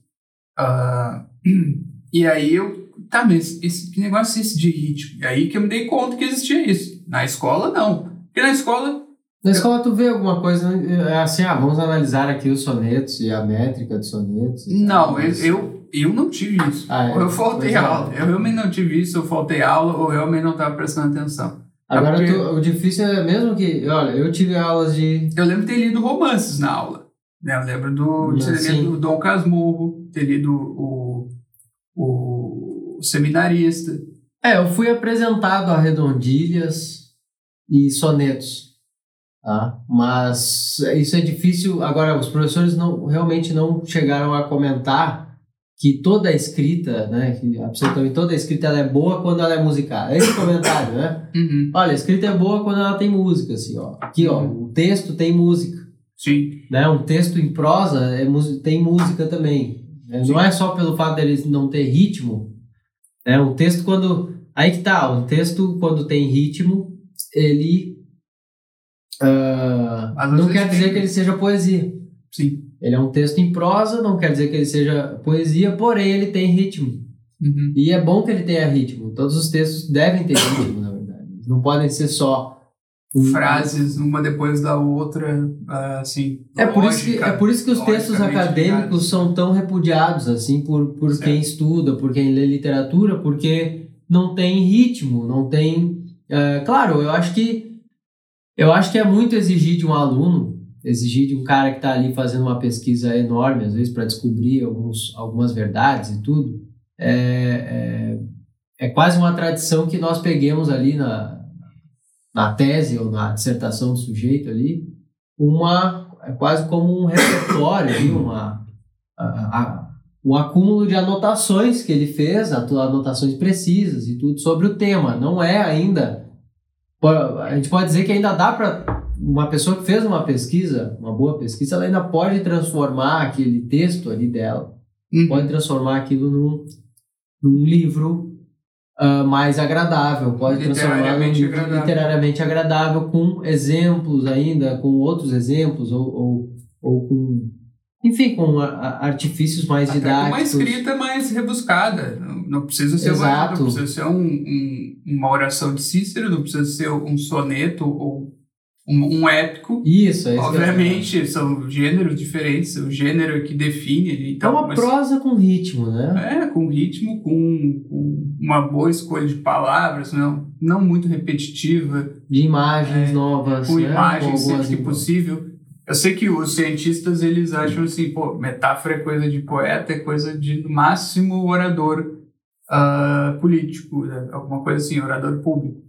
Ah, e aí eu, tá, mas esse, que negócio é esse de ritmo? E aí que eu me dei conta que existia isso. Na escola, não. Porque na escola Na escola tu vê alguma coisa é assim, ah, vamos analisar aqui os sonetos e a métrica dos sonetos. Não, eu, eu, eu não tive isso. Ah, é? Ou eu faltei Pois é. aula. Eu realmente não tive isso, eu faltei aula, ou eu realmente não estava prestando atenção. Agora, É porque- tu- o difícil é mesmo que, olha, eu tive aulas de. Eu lembro de ter lido romances na aula. Né? Eu lembro do, de ter lido Dom Casmurro, ter lido o, o, o Seminarista. É, eu fui apresentado a redondilhas e sonetos, tá? Mas isso é difícil. Agora, os professores não realmente não chegaram a comentar que toda escrita, né, que absolutamente toda escrita ela é boa quando ela é musicada. É esse comentário, né? Uhum. Olha, a escrita é boa quando ela tem música, assim, ó. Aqui, ó, o texto tem música, Sim. né? Um texto em prosa é, tem música também. né? Não é só pelo fato dele não ter ritmo, né? Um texto quando... Aí que tá, um texto quando tem ritmo, ele... às não quer dizer tem- que ele seja poesia. Sim. Ele é um texto em prosa, não quer dizer que ele seja poesia, porém ele tem ritmo. Uhum. E é bom que ele tenha ritmo. Todos os textos devem ter ritmo, na verdade. Não podem ser só um- Frases, uma depois da outra, ah, assim. É por, isso que, lógica, é por isso que os textos acadêmicos ligados. são tão repudiados, assim, por, por Certo. quem estuda, por quem lê literatura, porque não tem ritmo, não tem. é, claro, eu acho que eu acho que é muito exigir de um aluno, exigir de um cara que está ali fazendo uma pesquisa enorme, às vezes, para descobrir alguns, algumas verdades e tudo. É, é, é quase uma tradição que nós peguemos ali na, na tese ou na dissertação do sujeito ali, uma é quase como um repertório ali, uma a, a- um acúmulo de anotações que ele fez, anotações precisas e tudo sobre o tema. Não é ainda. A gente pode dizer que ainda dá para uma pessoa que fez uma pesquisa, uma boa pesquisa, ela ainda pode transformar aquele texto ali dela, uhum. pode transformar aquilo num, num livro uh, mais agradável, pode transformar num agradável. literariamente agradável, com exemplos ainda, com outros exemplos, ou, ou, ou com enfim, com artifícios mais Até didáticos. Uma escrita mais rebuscada. Não, não precisa ser, uma, não precisa ser um, um, uma oração de Cícero, não precisa ser um soneto ou um, um épico. Isso, é Obviamente, são gêneros diferentes, o gênero que define. Então, é uma mas, prosa com ritmo, né? É, com ritmo, com, com, uma boa escolha de palavras, não, não muito repetitiva. De imagens é, novas. Com né? imagens com sempre que possível. Eu sei que os cientistas eles acham assim, pô, metáfora é coisa de poeta, é coisa de no máximo orador uh, político, né? alguma coisa assim, orador público.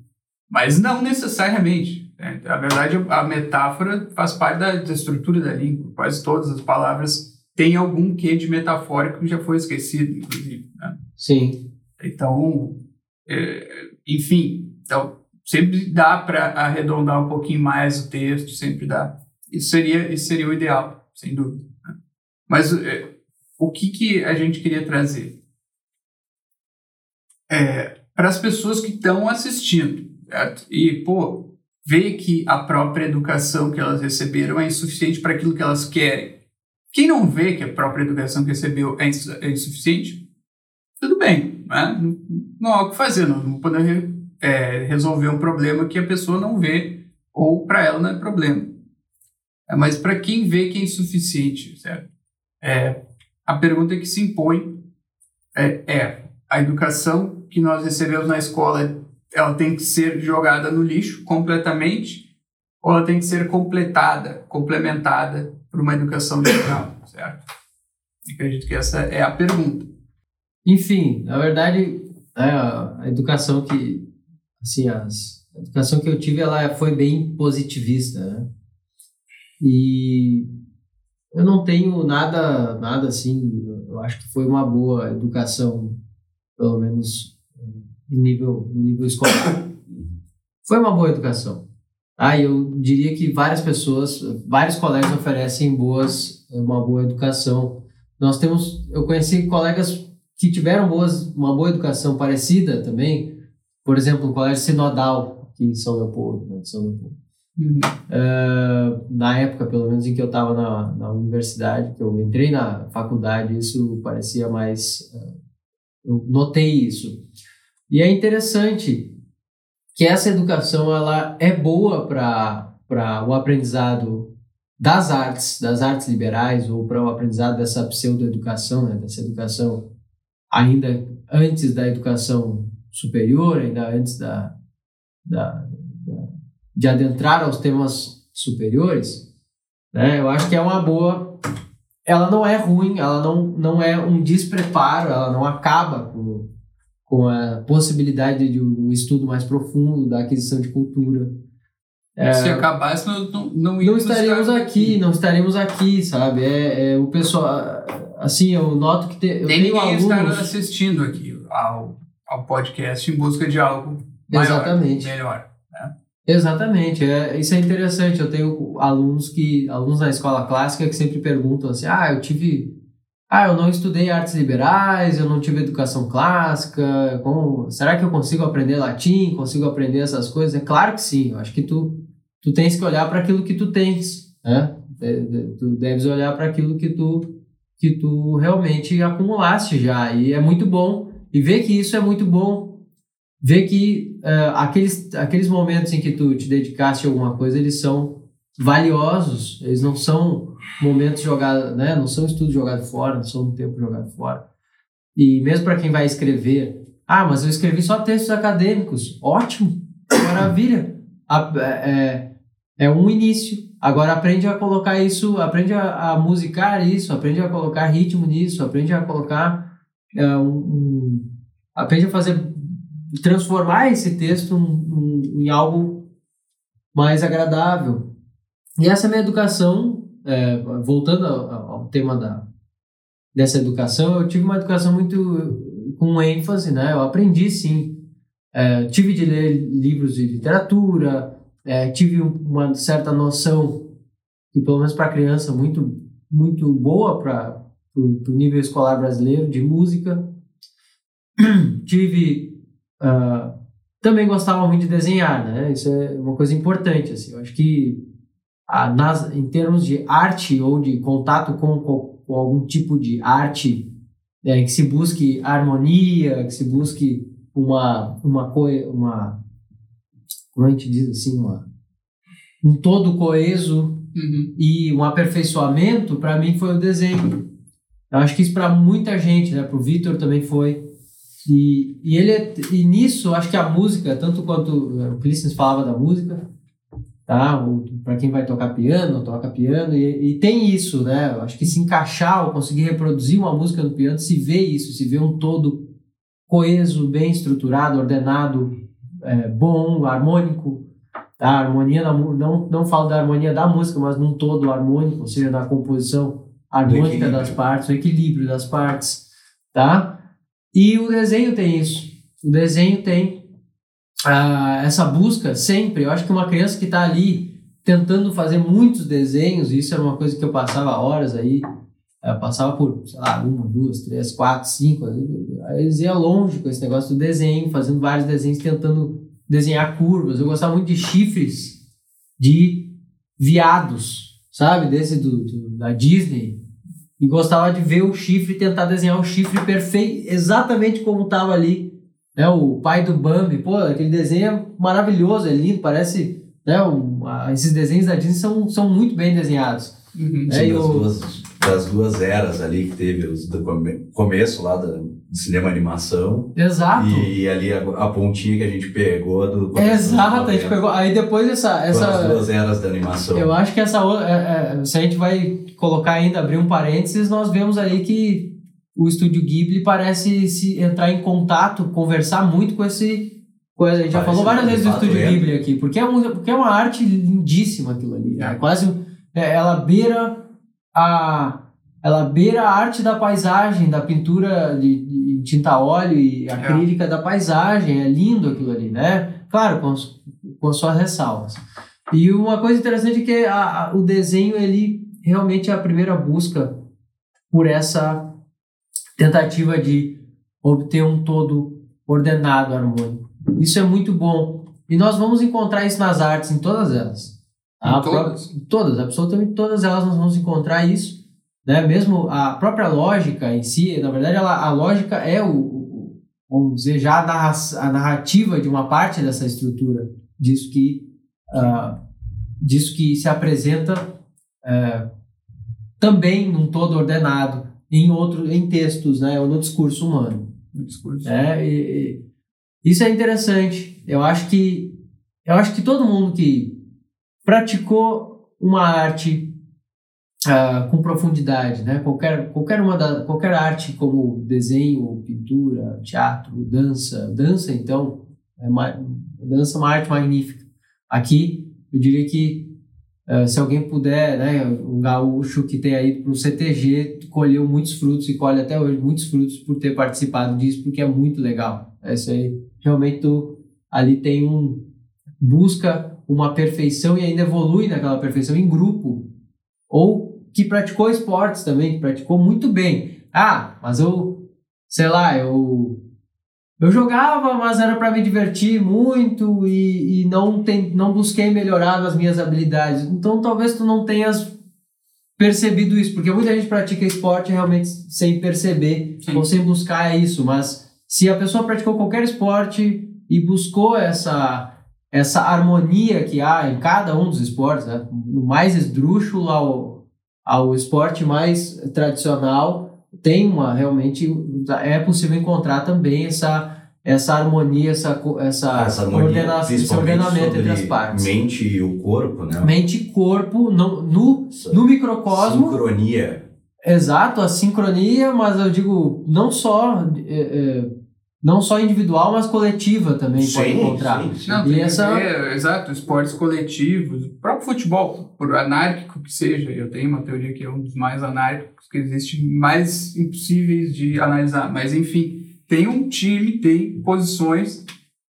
Mas não necessariamente. Né? Na verdade, a metáfora faz parte da, da, estrutura da língua. Quase todas as palavras têm algum quê de metafórico que já foi esquecido, inclusive. Né? Sim. Então, é, enfim, então, sempre dá para arredondar um pouquinho mais o texto, sempre dá. Isso seria, isso seria o ideal, sem dúvida. Né? Mas é, o que, que a gente queria trazer? É, para as pessoas que estão assistindo, certo? E, pô, ver que a própria educação que elas receberam é insuficiente para aquilo que elas querem. Quem não vê que a própria educação que recebeu é, é insuficiente, tudo bem, né? não, há o que fazer, não, não poder é, resolver um problema que a pessoa não vê ou para ela não é problema. É, mas para quem vê que é insuficiente, certo? É, a pergunta que se impõe é, é, a educação que nós recebemos na escola, ela tem que ser jogada no lixo completamente ou ela tem que ser completada, complementada por uma educação digital, certo? acredito que essa é a pergunta. Enfim, na verdade, é, a educação que, assim, as, a educação que eu tive, ela foi bem positivista, né? E eu não tenho nada, nada assim, eu acho que foi uma boa educação, pelo menos nível, nível escolar. Foi uma boa educação. Ah, eu diria que várias pessoas, vários colegas oferecem boas, uma boa educação. Nós temos, eu conheci colegas que tiveram boas, uma boa educação parecida também. Por exemplo, o Colégio Sinodal, aqui em São Leopoldo, né, São Leopoldo. Uh, na época, pelo menos em que eu estava na, na universidade, que eu entrei na faculdade, isso parecia mais. Uh, eu notei isso. E é interessante que essa educação ela é boa para o aprendizado das artes, das artes liberais, ou para o aprendizado dessa pseudoeducação, né, dessa educação ainda antes da educação superior, ainda antes da, da de adentrar aos temas superiores, né, eu acho que é uma boa. Ela não é ruim, ela não, não é um despreparo, ela não acaba com, com a possibilidade de um estudo mais profundo, da aquisição de cultura. É, Se acabasse, não, não, não, não estaríamos aqui, não estaremos aqui, sabe? É, é, o pessoal, assim, eu noto que tem, eu Nem tenho alunos... está assistindo aqui ao, ao podcast em busca de algo maior, Exatamente. melhor. Exatamente, é, isso é interessante. Eu tenho alunos que alunos na escola clássica que sempre perguntam assim: "Ah, eu tive ah, eu não estudei artes liberais, eu não tive educação clássica. Como, será que eu consigo aprender latim? Consigo aprender essas coisas?" É claro que sim. Eu acho que tu tu tens que olhar para aquilo que tu tens, né? Tu deves olhar para aquilo que tu que tu realmente acumulaste já e é muito bom e ver que isso é muito bom ver que uh, aqueles, aqueles momentos em que tu te dedicaste a alguma coisa, eles são valiosos, eles não são momentos jogados, né? não são estudos jogados fora, não são um tempo jogado fora. E mesmo para quem vai escrever, ah, mas eu escrevi só textos acadêmicos, ótimo, maravilha, é, é um início. Agora aprende a colocar isso, aprende a, a musicar isso, aprende a colocar ritmo nisso, aprende a colocar uh, um, um aprende a fazer transformar esse texto em, algo mais agradável. E essa minha educação, é, voltando ao, ao, tema da, dessa educação, eu tive uma educação muito com ênfase, né? Eu aprendi sim. É, tive de ler livros de literatura, é, tive uma certa noção, que pelo menos para criança, muito, muito boa para o nível escolar brasileiro, de música. tive. Uh, também gostava muito de desenhar, né? Isso é uma coisa importante, assim. Eu acho que a, nas, em termos de arte ou de contato com, com, com algum tipo de arte é, que se busque harmonia, que se busque uma uma uma como a gente diz assim uma um todo coeso uhum. e um aperfeiçoamento para mim foi o desenho. Eu acho que isso para muita gente né? Para o Vitor também foi. E, e ele é, e nisso acho que a música tanto quanto o Clístenes falava da música tá? Para quem vai tocar piano, toca piano, e, e, tem isso, né? Eu acho que se encaixar ou conseguir reproduzir uma música no piano, se vê isso, se vê um todo coeso, bem estruturado, ordenado, é, bom, harmônico. A harmonia, na, não, não falo da harmonia da música, mas num todo harmônico, ou seja, na composição harmônica das partes, o equilíbrio das partes, tá? E o desenho tem isso. O desenho tem ah, essa busca sempre. Eu acho que uma criança que está ali tentando fazer muitos desenhos, isso era uma coisa que eu passava horas aí, eu passava por, sei lá, uma, duas, três, quatro, cinco, eles iam longe com esse negócio do desenho, fazendo vários desenhos, tentando desenhar curvas. Eu gostava muito de chifres de viados, sabe? Desse do, do da Disney. E gostava de ver o chifre, tentar desenhar o chifre perfeito, exatamente como estava ali né, o pai do Bambi, pô, aquele desenho é maravilhoso, é lindo, parece. Né, um, a, esses desenhos da Disney são, são muito bem desenhados. Uhum. Né, Sim, das, o... duas, das duas eras ali que teve, os, do come, começo lá do cinema animação. Exato. E, e ali a, a, pontinha que a gente pegou do. Exato, a gente pegou. Aí depois essa. essa as duas eras da animação. Eu acho que essa. É, é, se a gente vai colocar ainda, abrir um parênteses, nós vemos ali que o estúdio Ghibli parece se entrar em contato, conversar muito com esse. Coisa. A gente já falou várias vezes do estúdio é. Ghibli aqui, porque é, uma, porque é uma arte lindíssima aquilo ali. É, é quase. É, ela beira a. Ela beira a arte da paisagem, da pintura de, de tinta óleo e é. acrílica da paisagem. É lindo aquilo ali, né? Claro, com, com suas ressalvas. E uma coisa interessante é que a, a, o desenho, ele realmente é a primeira busca por essa tentativa de obter um todo ordenado, harmônico. Isso é muito bom. E nós vamos encontrar isso nas artes, em todas elas. Em a todas? Pró- todas, absolutamente todas elas nós vamos encontrar isso. Né? Mesmo a própria lógica em si, na verdade, ela, a lógica é o, o vamos dizer, já a, narra a, narrativa de uma parte dessa estrutura, disso que, uh, disso que se apresenta uh, também num todo ordenado em outro em textos, né, ou no discurso humano. No discurso. É, e, e, isso é interessante. Eu acho que eu acho que todo mundo que praticou uma arte uh, com profundidade, né, qualquer qualquer uma da, qualquer arte como desenho, pintura, teatro, dança, dança então é uma, dança é uma arte magnífica. Aqui eu diria que Uh, se alguém puder, né, um gaúcho que tem aí para o CTG, colheu muitos frutos e colhe até hoje muitos frutos por ter participado disso, porque é muito legal. Isso aí, realmente tu ali tem um, busca uma perfeição e ainda evolui naquela perfeição em grupo. Ou que praticou esportes também, que praticou muito bem. Ah, mas eu, sei lá, eu eu jogava, mas era para me divertir muito e, e não, tem, não busquei melhorar as minhas habilidades. Então talvez tu não tenhas percebido isso, porque muita gente pratica esporte realmente sem perceber Sim. ou sem buscar isso, mas se a pessoa praticou qualquer esporte e buscou essa essa harmonia que há em cada um dos esportes, né? do mais esdrúxulo ao, ao esporte mais tradicional, tem uma realmente é possível encontrar também essa essa harmonia, essa, essa, essa harmonia, ordenação, esse ordenamento entre as partes. Mente e o corpo, né? Mente e corpo no, no, no microcosmo. Sincronia. Exato, a sincronia, mas eu digo não só é, é, não só individual, mas coletiva também Sim, pode encontrar. sim, sim. Não, E tem essa- ver, exato, esportes coletivos, o próprio futebol, por anárquico que seja, eu tenho uma teoria que é um dos mais anárquicos que existe, mais impossíveis de analisar, mas enfim, tem um time, tem posições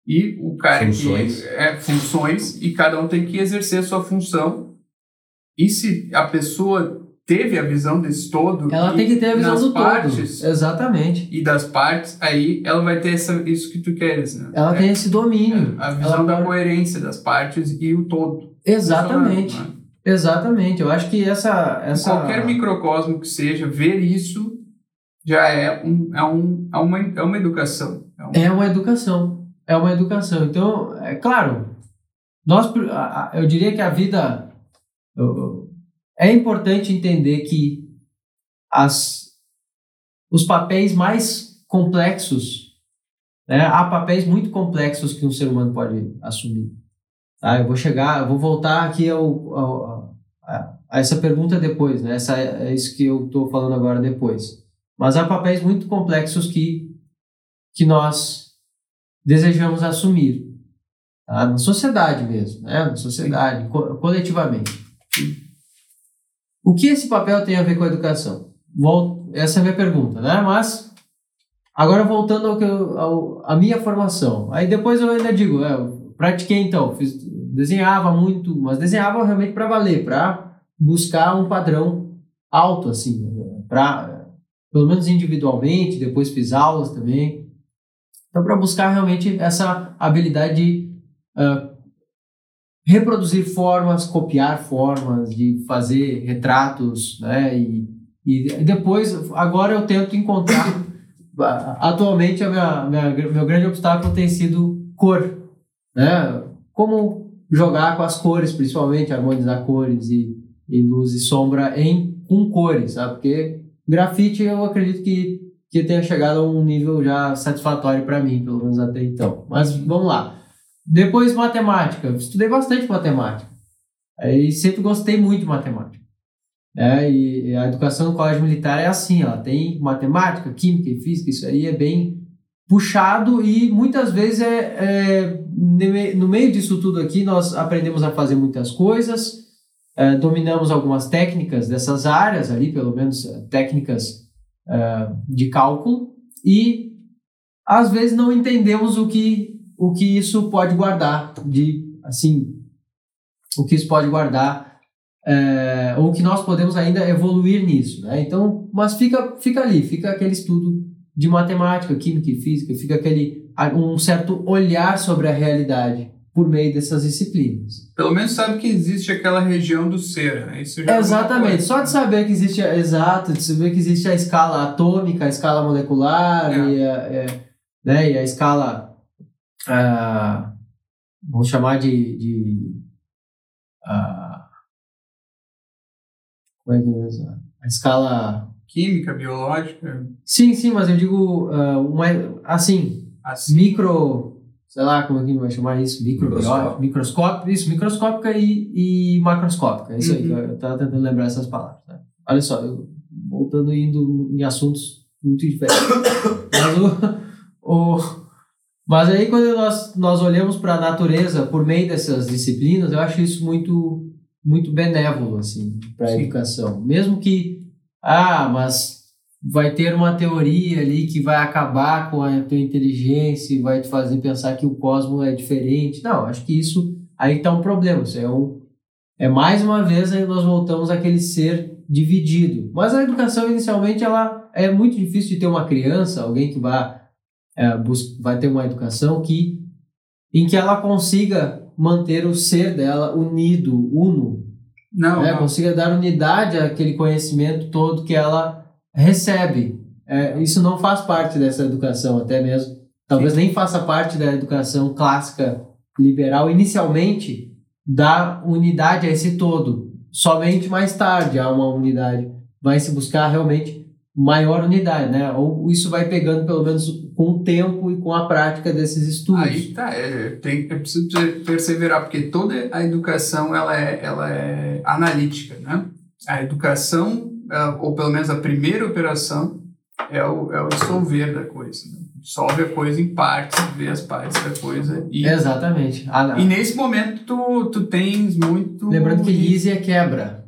e o cara Funções. que é funções e cada um tem que exercer a sua função. E se a pessoa teve a visão desse todo, Ela tem que ter a visão do partes, todo. Exatamente. e das partes, aí ela vai ter essa, isso que tu queres, né? Ela É, tem esse domínio. a visão da coerência das partes e o todo. Exatamente. Né? Exatamente. Eu acho que essa. Essa... Qualquer microcosmo que seja, ver isso já é, um, é, um, é, uma, é uma educação. É um- É uma educação. É uma educação. Então, é claro, nós, eu diria que a vida. eu- É importante entender que as, os papéis mais complexos, né, há papéis muito complexos que um ser humano pode assumir. Tá? Eu vou chegar, eu vou voltar aqui ao, ao- a, a essa pergunta depois, né? Essa, é isso que eu estou falando agora depois. Mas há papéis muito complexos que, que nós desejamos assumir. Tá? Na sociedade mesmo, né? Na sociedade, co- coletivamente. O que esse papel tem a ver com a educação? Vol- essa é a minha pergunta, né? Mas, agora voltando ao que eu, ao, à minha formação. Aí depois eu ainda digo, é, pratiquei então, fiz, desenhava muito, mas desenhava realmente para valer, para buscar um padrão alto, assim, para pelo menos individualmente, depois fiz aulas também. Então, para buscar realmente essa habilidade de ah, reproduzir formas, copiar formas, de fazer retratos, né? E, e depois, agora eu tento encontrar. Atualmente, a minha, minha, meu grande obstáculo tem sido cor, né? Como jogar com as cores, principalmente harmonizar cores e, e luz e sombra em com cores, sabe? Porque grafite eu acredito que que tenha chegado a um nível já satisfatório para mim, pelo menos até então. Mas vamos lá. Depois matemática, estudei bastante matemática. Aí sempre gostei muito de matemática. É, e a educação no colégio militar é assim, ela tem matemática, química e física, isso aí é bem puxado e muitas vezes é, é no me- no meio disso tudo aqui nós aprendemos a fazer muitas coisas, é, dominamos algumas técnicas dessas áreas ali, pelo menos é, técnicas é, de cálculo e às vezes não entendemos o que o que isso pode guardar de assim o que isso pode guardar é, ou que nós podemos ainda evoluir nisso, né? Então, mas fica fica ali, fica aquele estudo de matemática, química e física, fica aquele um certo olhar sobre a realidade por meio dessas disciplinas. Pelo menos sabe que existe aquela região do ser, né? Isso já é Exatamente. Só de saber que existe, exato, de saber que existe a escala atômica, a escala molecular É. e, a, é, né, e a escala, ah, vamos chamar de, de ah, como é que é isso? A escala, Química, biológica, sim, sim, mas eu digo ah, uma, assim, assim. micro, sei lá como é que vai chamar isso, micro, Microscópio. microscópio, isso, microscópica e, e macroscópica, é isso aí, Uhum. eu estava tentando lembrar essas palavras. Né? Olha só, eu, voltando indo em assuntos muito diferentes. mas, o, o, mas aí quando nós, nós olhamos para a natureza por meio dessas disciplinas, eu acho isso muito muito benévolo assim para a educação, mesmo que ah, mas vai ter uma teoria ali que vai acabar com a tua inteligência e vai te fazer pensar que o cosmos é diferente. Não, acho que isso aí está um problema. Isso é um é mais uma vez aí nós voltamos àquele ser dividido. Mas a educação inicialmente ela é muito difícil de ter uma criança, alguém que vai é, vai ter uma educação que em que ela consiga manter o ser dela unido, uno, Não, né? não. consiga dar unidade àquele conhecimento todo que ela recebe. É, isso não faz parte dessa educação, até mesmo. Talvez nem faça parte da educação clássica liberal inicialmente, dar unidade a esse todo. Somente mais tarde há uma unidade. Vai se buscar realmente maior unidade, né? Ou isso vai pegando pelo menos com o tempo e com a prática desses estudos. Aí tá, é, tem, é preciso per- perseverar, porque toda a educação ela é, ela é analítica, né? A educação, ou pelo menos a primeira operação, é o, é o dissolver da coisa. Né? Dissolve a coisa em partes, vê as partes da coisa e... Exatamente. A- E nesse momento tu, tu tens muito... Lembrando que lise é quebra.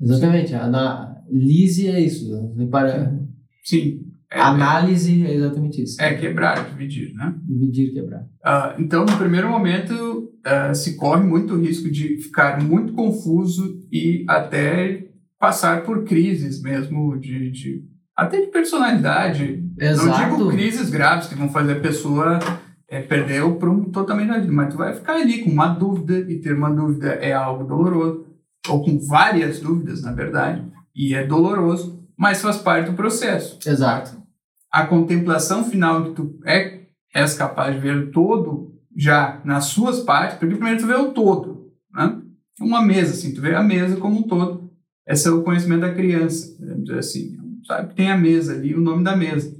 Exatamente. Na, lise é isso. Repara, Sim. É, análise é exatamente isso. é quebrar, dividir, né? Dividir, quebrar. Ah, então, no primeiro momento, ah, se corre muito risco de ficar muito confuso e até passar por crises mesmo, de, de- até de personalidade. Exato. Não digo crises graves que vão fazer a pessoa é, perder o prumo totalmente da vida, mas tu vai ficar ali com uma dúvida, e ter uma dúvida é algo doloroso, ou com várias dúvidas, na verdade, e é doloroso, mas faz parte do processo Exato. a contemplação final que tu é, és capaz de ver o todo já nas suas partes, porque primeiro tu vê o todo, né? Uma mesa, assim, tu vê a mesa como um todo. Esse é o conhecimento da criança, dizer assim. Sabe que tem a mesa ali, o nome da mesa.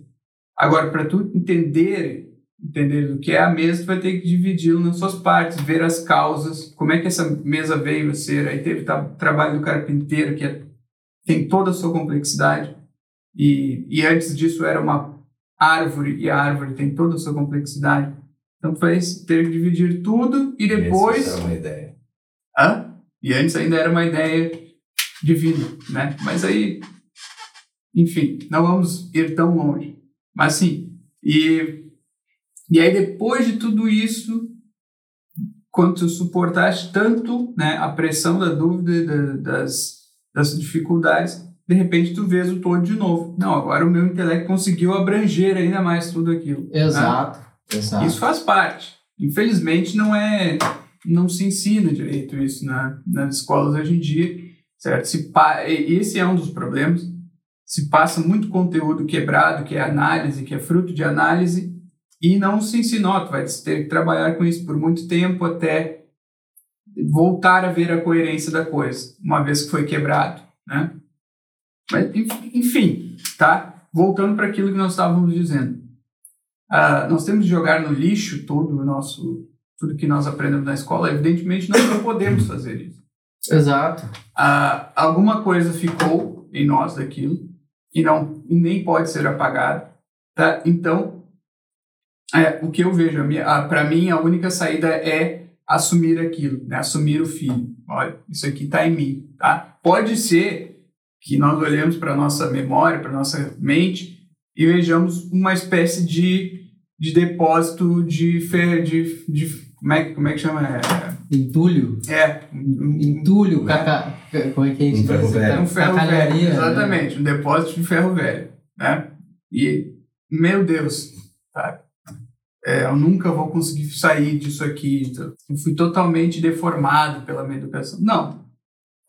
Agora, para tu entender, entender o que é a mesa, tu vai ter que dividi-lo nas suas partes, ver as causas, como é que essa mesa veio a ser. Aí teve o trabalho do carpinteiro, que é, tem toda a sua complexidade. E, e antes disso era uma árvore, e a árvore tem toda a sua complexidade. Então vai ter que dividir tudo e depois. Essa é uma ideia. Hã? E antes ainda era uma ideia divina, né? Mas aí, enfim, não vamos ir tão longe. Mas sim, e, e aí depois de tudo isso, quando tu suportaste tanto né, a pressão da dúvida, e da, das, das dificuldades, de repente tu vês o todo de novo. Não, agora o meu intelecto conseguiu abranger ainda mais tudo aquilo. né? Exato. Exato. Isso faz parte. Infelizmente não é, não se ensina direito isso na, nas escolas hoje em dia, certo? Se pa, esse é um dos problemas. Se passa muito conteúdo quebrado, que é análise, que é fruto de análise, e não se ensinou. Tu vai ter que trabalhar com isso por muito tempo até voltar a ver a coerência da coisa, uma vez que foi quebrado, né? Mas, enf- enfim, tá? Voltando para aquilo que nós estávamos dizendo. Ah, nós temos de jogar no lixo todo o nosso tudo que nós aprendemos na escola evidentemente nós não podemos fazer isso Exato. Ah, alguma coisa ficou em nós daquilo e não e nem pode ser apagada tá então é, o que eu vejo para mim a única saída é assumir aquilo né assumir o filho olha isso aqui está em mim tá pode ser que nós olhemos para nossa memória para nossa mente e vejamos uma espécie de, de depósito de, fer, de, de como, é, que- como é que chama? Entulho. É, é um, um, Entulho, caca... como é que a gente Um ferro velho. um ferro velho, né? exatamente, um depósito de ferro velho, né? E, meu Deus, tá? É, eu nunca vou conseguir sair disso aqui, eu fui totalmente deformado pela minha educação. Não,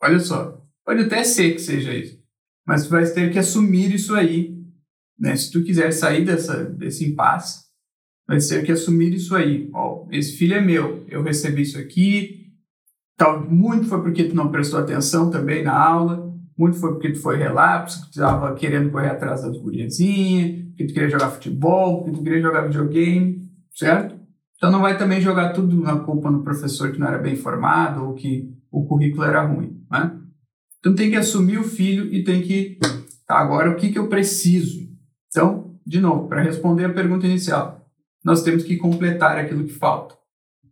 olha só, pode até ser que seja isso, mas tu vai ter que assumir isso aí, né? Se tu quiser sair dessa, desse impasse, vai ter que assumir isso aí. Ó, esse filho é meu, eu recebi isso aqui. Tal, muito foi porque tu não prestou atenção também na aula, muito foi porque tu foi relapso, que tu estava querendo correr atrás das guriazinhas, que tu queria jogar futebol, que tu queria jogar videogame, certo? Então não vai também jogar tudo na culpa no professor que não era bem formado ou que o currículo era ruim, né? Então tem que assumir o filho e tem que, tá, agora o que que eu preciso? Então, de novo, para responder a pergunta inicial, nós temos que completar aquilo que falta.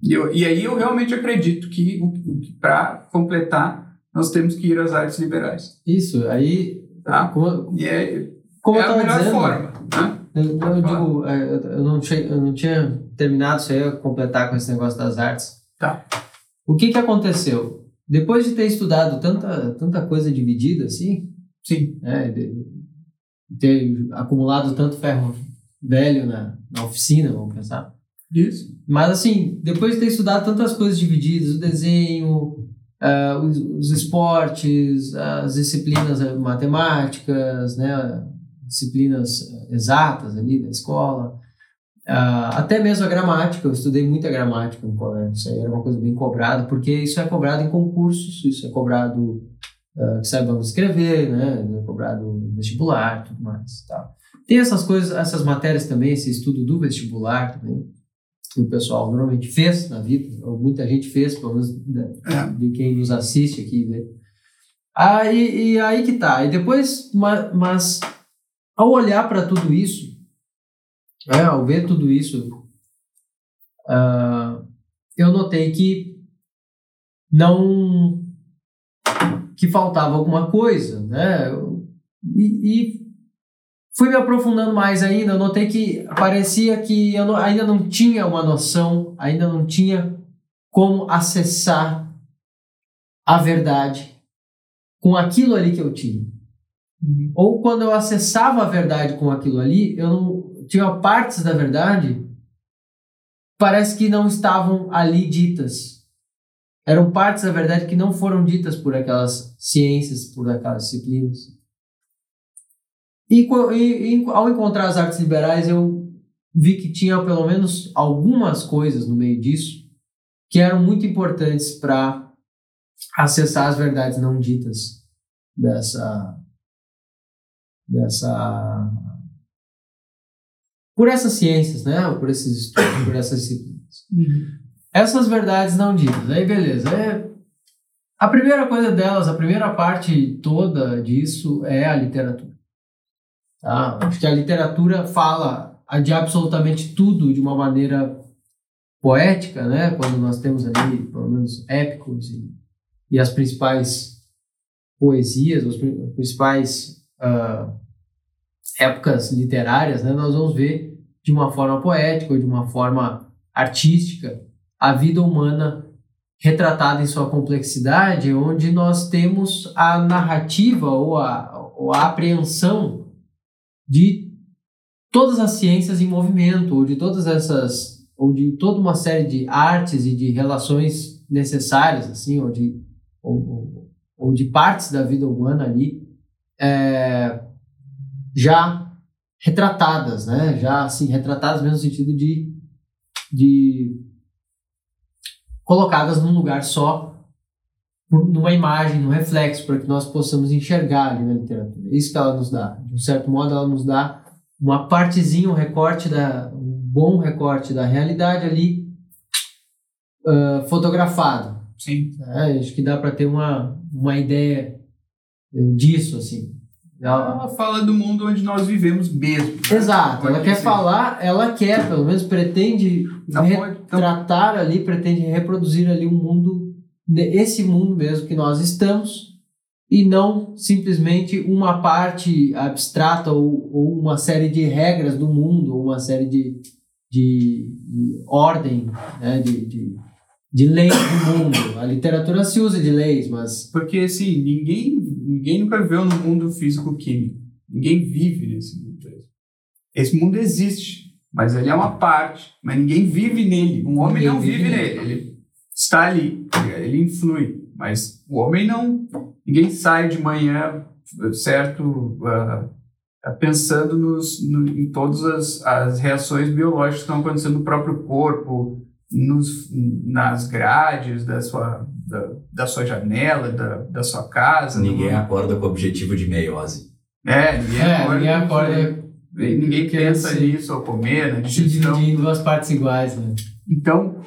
E, eu- e aí eu realmente acredito que, para completar, nós temos que ir às artes liberais. Isso, aí... Tá. Como, E é, como é a melhor dizendo, forma. Eu, eu digo, é, eu- não, tinha, eu não tinha terminado eu ia completar com esse negócio das artes. Tá. O que que aconteceu? Depois de ter estudado tanta, tanta coisa dividida assim, Sim. né, ter acumulado tanto ferro velho na, na oficina, vamos pensar. Isso. Mas assim, depois de ter estudado tantas coisas divididas, o desenho, ah, os, os esportes, as disciplinas eh, matemáticas, né, disciplinas eh, exatas ali da escola, ah, até mesmo a gramática, eu estudei muita gramática no colégio, isso aí era uma coisa bem cobrada, porque isso é cobrado em concursos, isso é cobrado ah, que saibamos escrever, né, é cobrado vestibular, tudo mais, tal. Tem essas coisas, essas matérias também, esse estudo do vestibular também, que o pessoal normalmente fez na vida, ou muita gente fez, pelo menos da- É. de quem nos assiste aqui, né? Aí, e aí que tá. E depois, ma- mas, ao olhar para tudo isso, é, ao ver tudo isso, uh, eu notei que não que faltava alguma coisa, né? E, e fui me aprofundando mais ainda, notei que parecia que eu não, ainda não tinha uma noção, ainda não tinha como acessar a verdade com aquilo ali que eu tinha. Uhum. Ou quando eu acessava a verdade com aquilo ali, eu não tinha partes da verdade parece que não estavam ali ditas. Eram partes da verdade que não foram ditas por aquelas ciências, por aquelas disciplinas. E, e, e ao encontrar as artes liberais, eu vi que tinha pelo menos algumas coisas no meio disso que eram muito importantes para acessar as verdades não ditas dessa dessa por essas ciências, né? Por esses estudos, por essas disciplinas. Uhum. Essas verdades não ditas. Aí beleza. É, a primeira coisa delas, a primeira parte toda disso é a literatura. Tá? Acho que a literatura fala de absolutamente tudo de uma maneira poética, né? Quando nós temos ali, pelo menos, épicos e, e as principais poesias, as principais uh, épocas literárias, né? Nós vamos ver de uma forma poética ou de uma forma artística a vida humana retratada em sua complexidade, onde nós temos a narrativa ou a, ou a apreensão de todas as ciências em movimento, ou de todas essas, ou de toda uma série de artes e de relações necessárias, assim, ou de, ou, ou de partes da vida humana ali, é, já retratadas, né? Já assim, retratadas mesmo no sentido de, de colocadas num lugar só, numa imagem, num reflexo, para que nós possamos enxergar ali na literatura. É isso que ela nos dá. De um certo modo, ela nos dá uma partezinha, um recorte, da, um bom recorte da realidade ali uh, fotografado. Sim. É, acho que dá para ter uma, uma ideia eh, disso, assim. Ela, ela, fala do mundo onde nós vivemos mesmo. Né? Exato, ela quer falar, ela quer, pelo menos pretende não retratar pode, ali, pretende reproduzir ali um mundo, esse mundo mesmo que nós estamos, e não simplesmente uma parte abstrata ou, ou uma série de regras do mundo, ou uma série de, de, de ordem, né, de, de de leis do mundo. A literatura se usa de leis, mas. Porque, assim, ninguém, ninguém nunca viveu no mundo físico-químico. Ninguém vive nesse mundo. Esse mundo existe, mas ele é uma parte. Mas ninguém vive nele. Um homem ninguém não vive, vive nele. Ele está ali, ele influi. Mas o homem não. Ninguém sai de manhã, certo? Uh, pensando nos, no, em todas as, as reações biológicas que estão acontecendo no próprio corpo, nos, nas grades da sua, da, da sua janela, da, da sua casa. Ninguém no... acorda com o objetivo de meiose. É, ninguém é, acorda. Ninguém, acorda ninguém pensa nisso ao comer, na digestão. dividir em duas partes iguais, né? Então,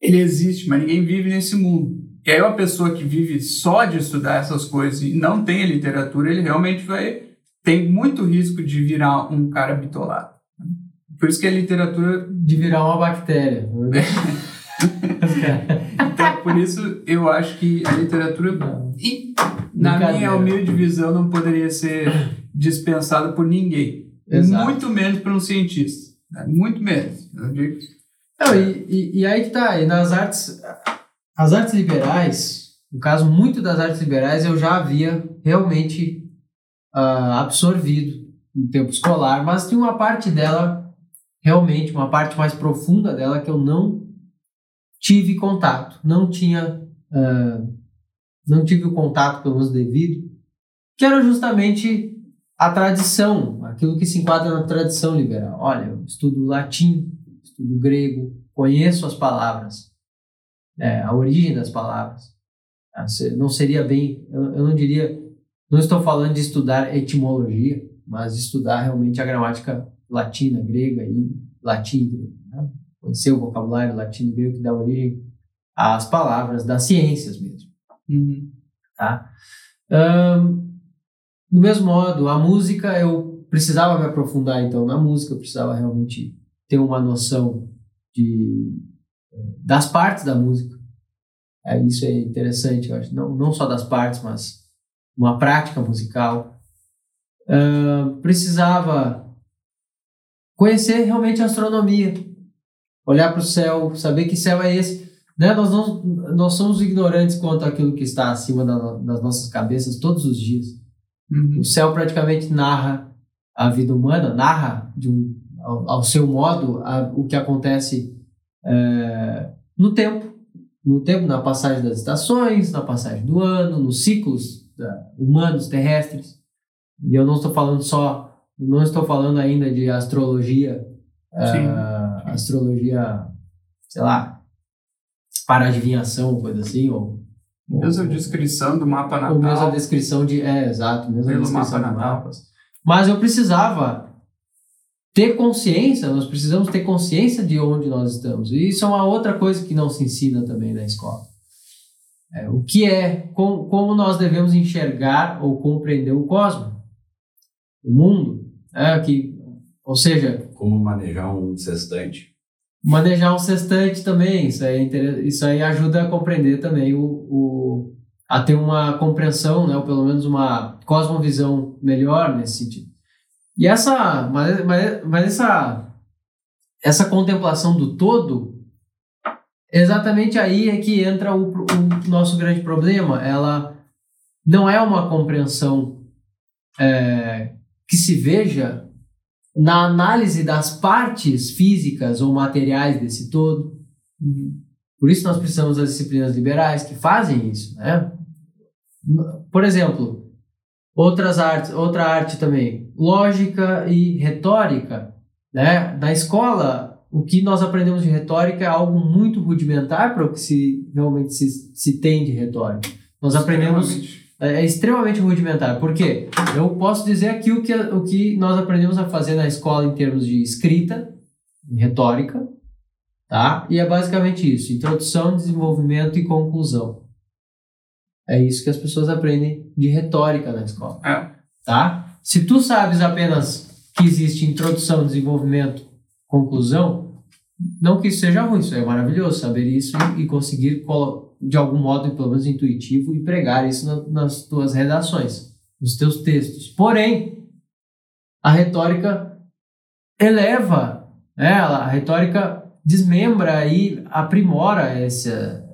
ele existe, mas ninguém vive nesse mundo. E aí uma pessoa que vive só de estudar essas coisas e não tem a literatura, ele realmente vai tem muito risco de virar um cara bitolado. Por isso que a literatura. De virar uma bactéria. então, por isso eu acho que a literatura, na minha humilde visão, não poderia ser dispensada por ninguém. Exato. Muito menos por um cientista. Né? Muito menos. Não, e, e, e, aí que tá, e nas artes, as artes liberais, no caso, muito das artes liberais eu já havia realmente uh, absorvido no tempo escolar, mas tinha uma parte dela realmente uma parte mais profunda dela que eu não tive contato, não tinha, uh, não tive o contato pelo menos devido, que era justamente a tradição, aquilo que se enquadra na tradição liberal. Olha, eu estudo latim, estudo grego, conheço as palavras, é, a origem das palavras. Ah, não seria bem, eu não diria, não estou falando de estudar etimologia, mas estudar realmente a gramática latina, grega e latim e grego. Né? Pode ser o vocabulário latino e grego que dá origem às palavras das ciências mesmo. Uhum. Tá? Um, do mesmo modo, a música eu precisava me aprofundar então na música, eu precisava realmente ter uma noção de das partes da música. É, isso é interessante, eu acho. Não, não só das partes, mas uma prática musical. Uh, precisava conhecer realmente a astronomia, olhar para o céu, saber que céu é esse. Né? Nós, não, nós somos ignorantes quanto àquilo que está acima da, das nossas cabeças todos os dias. Uhum. O céu praticamente narra a vida humana, narra de um, ao, ao seu modo a, o que acontece é, no tempo, no tempo, na passagem das estações, na passagem do ano, nos ciclos humanos terrestres. E eu não estou falando só, não estou falando ainda de astrologia, uh, astrologia, sei lá, para adivinhação, coisa assim, ou mesmo a descrição do mapa natal. Ou mesmo a descrição de. É, exato, mesmo a descrição mapa mapas. Mas eu precisava ter consciência, nós precisamos ter consciência de onde nós estamos. E isso é uma outra coisa que não se ensina também na escola. É, o que é, com, como nós devemos enxergar ou compreender o cosmos, o mundo, é, que, ou seja... Como manejar um sextante. Manejar um sextante também, isso aí, isso aí ajuda a compreender também o, o a ter uma compreensão, né, ou pelo menos uma cosmovisão melhor nesse sentido. E essa, mas, mas, mas essa, essa contemplação do todo, exatamente aí é que entra o, o nosso grande problema. Ela não é uma compreensão é, que se veja na análise das partes físicas ou materiais desse todo. Por isso nós precisamos das disciplinas liberais que fazem isso, né? Por exemplo, outras artes, outra arte também, lógica e retórica. Né? Na escola, o que nós aprendemos de retórica é algo muito rudimentar para o que se realmente se, se tem de retórica. Nós aprendemos é, é extremamente rudimentar. Por quê? Eu posso dizer aqui o que, o que nós aprendemos a fazer na escola em termos de escrita, retórica, tá? E é basicamente isso: introdução, desenvolvimento e conclusão. É isso que as pessoas aprendem de retórica na escola, é. tá? Se tu sabes apenas que existe introdução, desenvolvimento, conclusão, não que isso seja ruim, isso é maravilhoso saber isso e, conseguir de algum modo, pelo menos intuitivo, e pregar isso na, nas tuas redações, nos teus textos. Porém, a retórica eleva, né? a retórica desmembra e aprimora essa,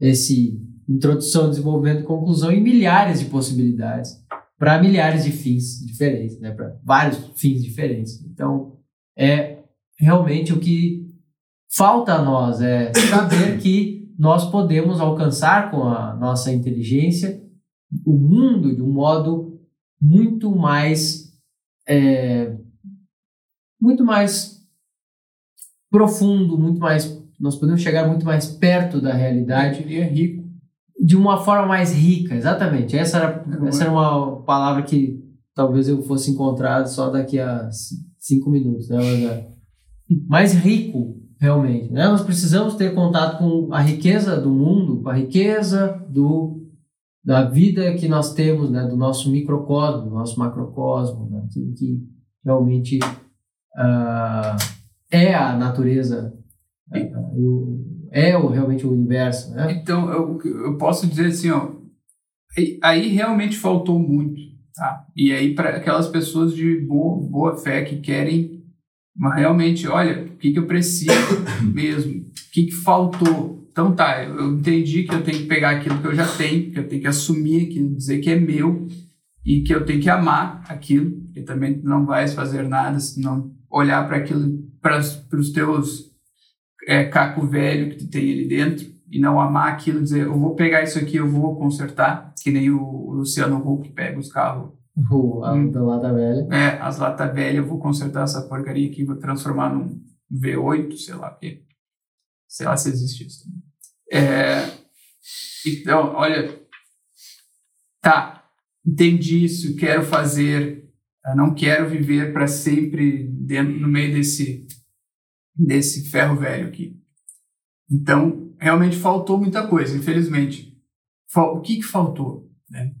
esse introdução, desenvolvimento conclusão em milhares de possibilidades para milhares de fins diferentes, né? para vários fins diferentes. Então, é realmente o que falta a nós, é saber que nós podemos alcançar com a nossa inteligência o mundo de um modo muito mais é, muito mais profundo, muito mais nós podemos chegar muito mais perto da realidade. Eu diria rico de uma forma mais rica, exatamente. Essa era, essa era uma palavra que talvez eu fosse encontrar só daqui a cinco minutos, né? Mas, é mais rico, realmente. Né? Nós precisamos ter contato com a riqueza do mundo, com a riqueza do, da vida que nós temos, né? do nosso microcosmo, do nosso macrocosmo, né? aquilo que realmente uh, é a natureza. Uh, é o, realmente o universo, né? Então, eu, eu posso dizer assim, ó, aí realmente faltou muito, tá? E aí para aquelas pessoas de boa, boa fé que querem mas realmente, olha, o que, que eu preciso mesmo? O que, que faltou? Então tá, eu entendi que eu tenho que pegar aquilo que eu já tenho, que eu tenho que assumir aquilo, dizer que é meu e que eu tenho que amar aquilo, porque também não vais fazer nada se não olhar para aquilo, para os teus é, caco velho que tu tem ali dentro e não amar aquilo, dizer, eu vou pegar isso aqui, eu vou consertar, que nem o Luciano Huck pega os carros. O, a hum. da lata velha. É, as lata velha, eu vou consertar essa porcaria aqui, vou transformar num V8, sei lá, porque, sei lá se existe isso. É, então, olha, tá, entendi isso, quero fazer, não quero viver para sempre dentro, no meio desse desse ferro velho aqui. Então, realmente faltou muita coisa, infelizmente. O que, que faltou? Né?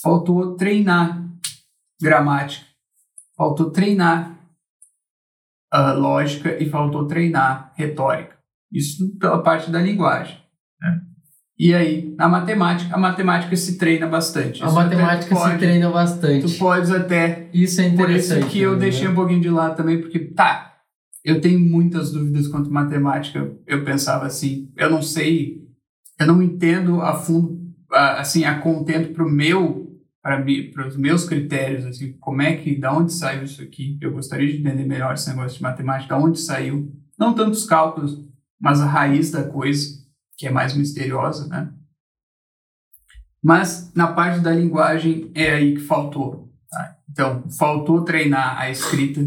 Faltou treinar gramática, faltou treinar a lógica e faltou treinar retórica. Isso pela parte da linguagem. Né? E aí, na matemática, a matemática se treina bastante. A Isso matemática até se pode- treina bastante. Tu podes até Isso é por isso interessante. que eu né? deixei um pouquinho de lado também, porque, tá, eu tenho muitas dúvidas quanto à matemática. Eu pensava assim, eu não sei, eu não entendo a fundo, assim, a contento para o meu, para os meus critérios, assim, como é que, da onde saiu isso aqui? Eu gostaria de entender melhor esse negócio de matemática, da onde saiu, não tanto os cálculos, mas a raiz da coisa, que é mais misteriosa, né? Mas na parte da linguagem é aí que faltou. tá? Então, faltou treinar a escrita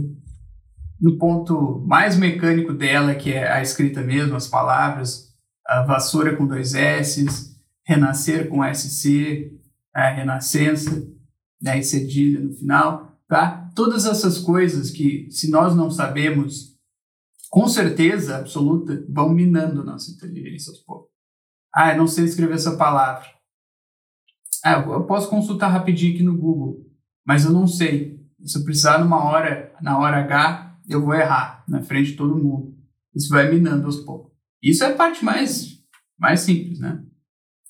no ponto mais mecânico dela, que é a escrita mesmo, as palavras, a vassoura com dois S's, renascer com SC, a renascença, né, e cedilha no final, tá? Todas essas coisas que, se nós não sabemos, com certeza absoluta, vão minando nossa inteligência aos poucos. Ah, eu não sei escrever essa palavra. Ah, eu posso consultar rapidinho aqui no Google, mas eu não sei. Se eu precisar numa hora, na hora H, eu vou errar na frente de todo mundo. Isso vai minando aos poucos. Isso é a parte mais, mais simples, né?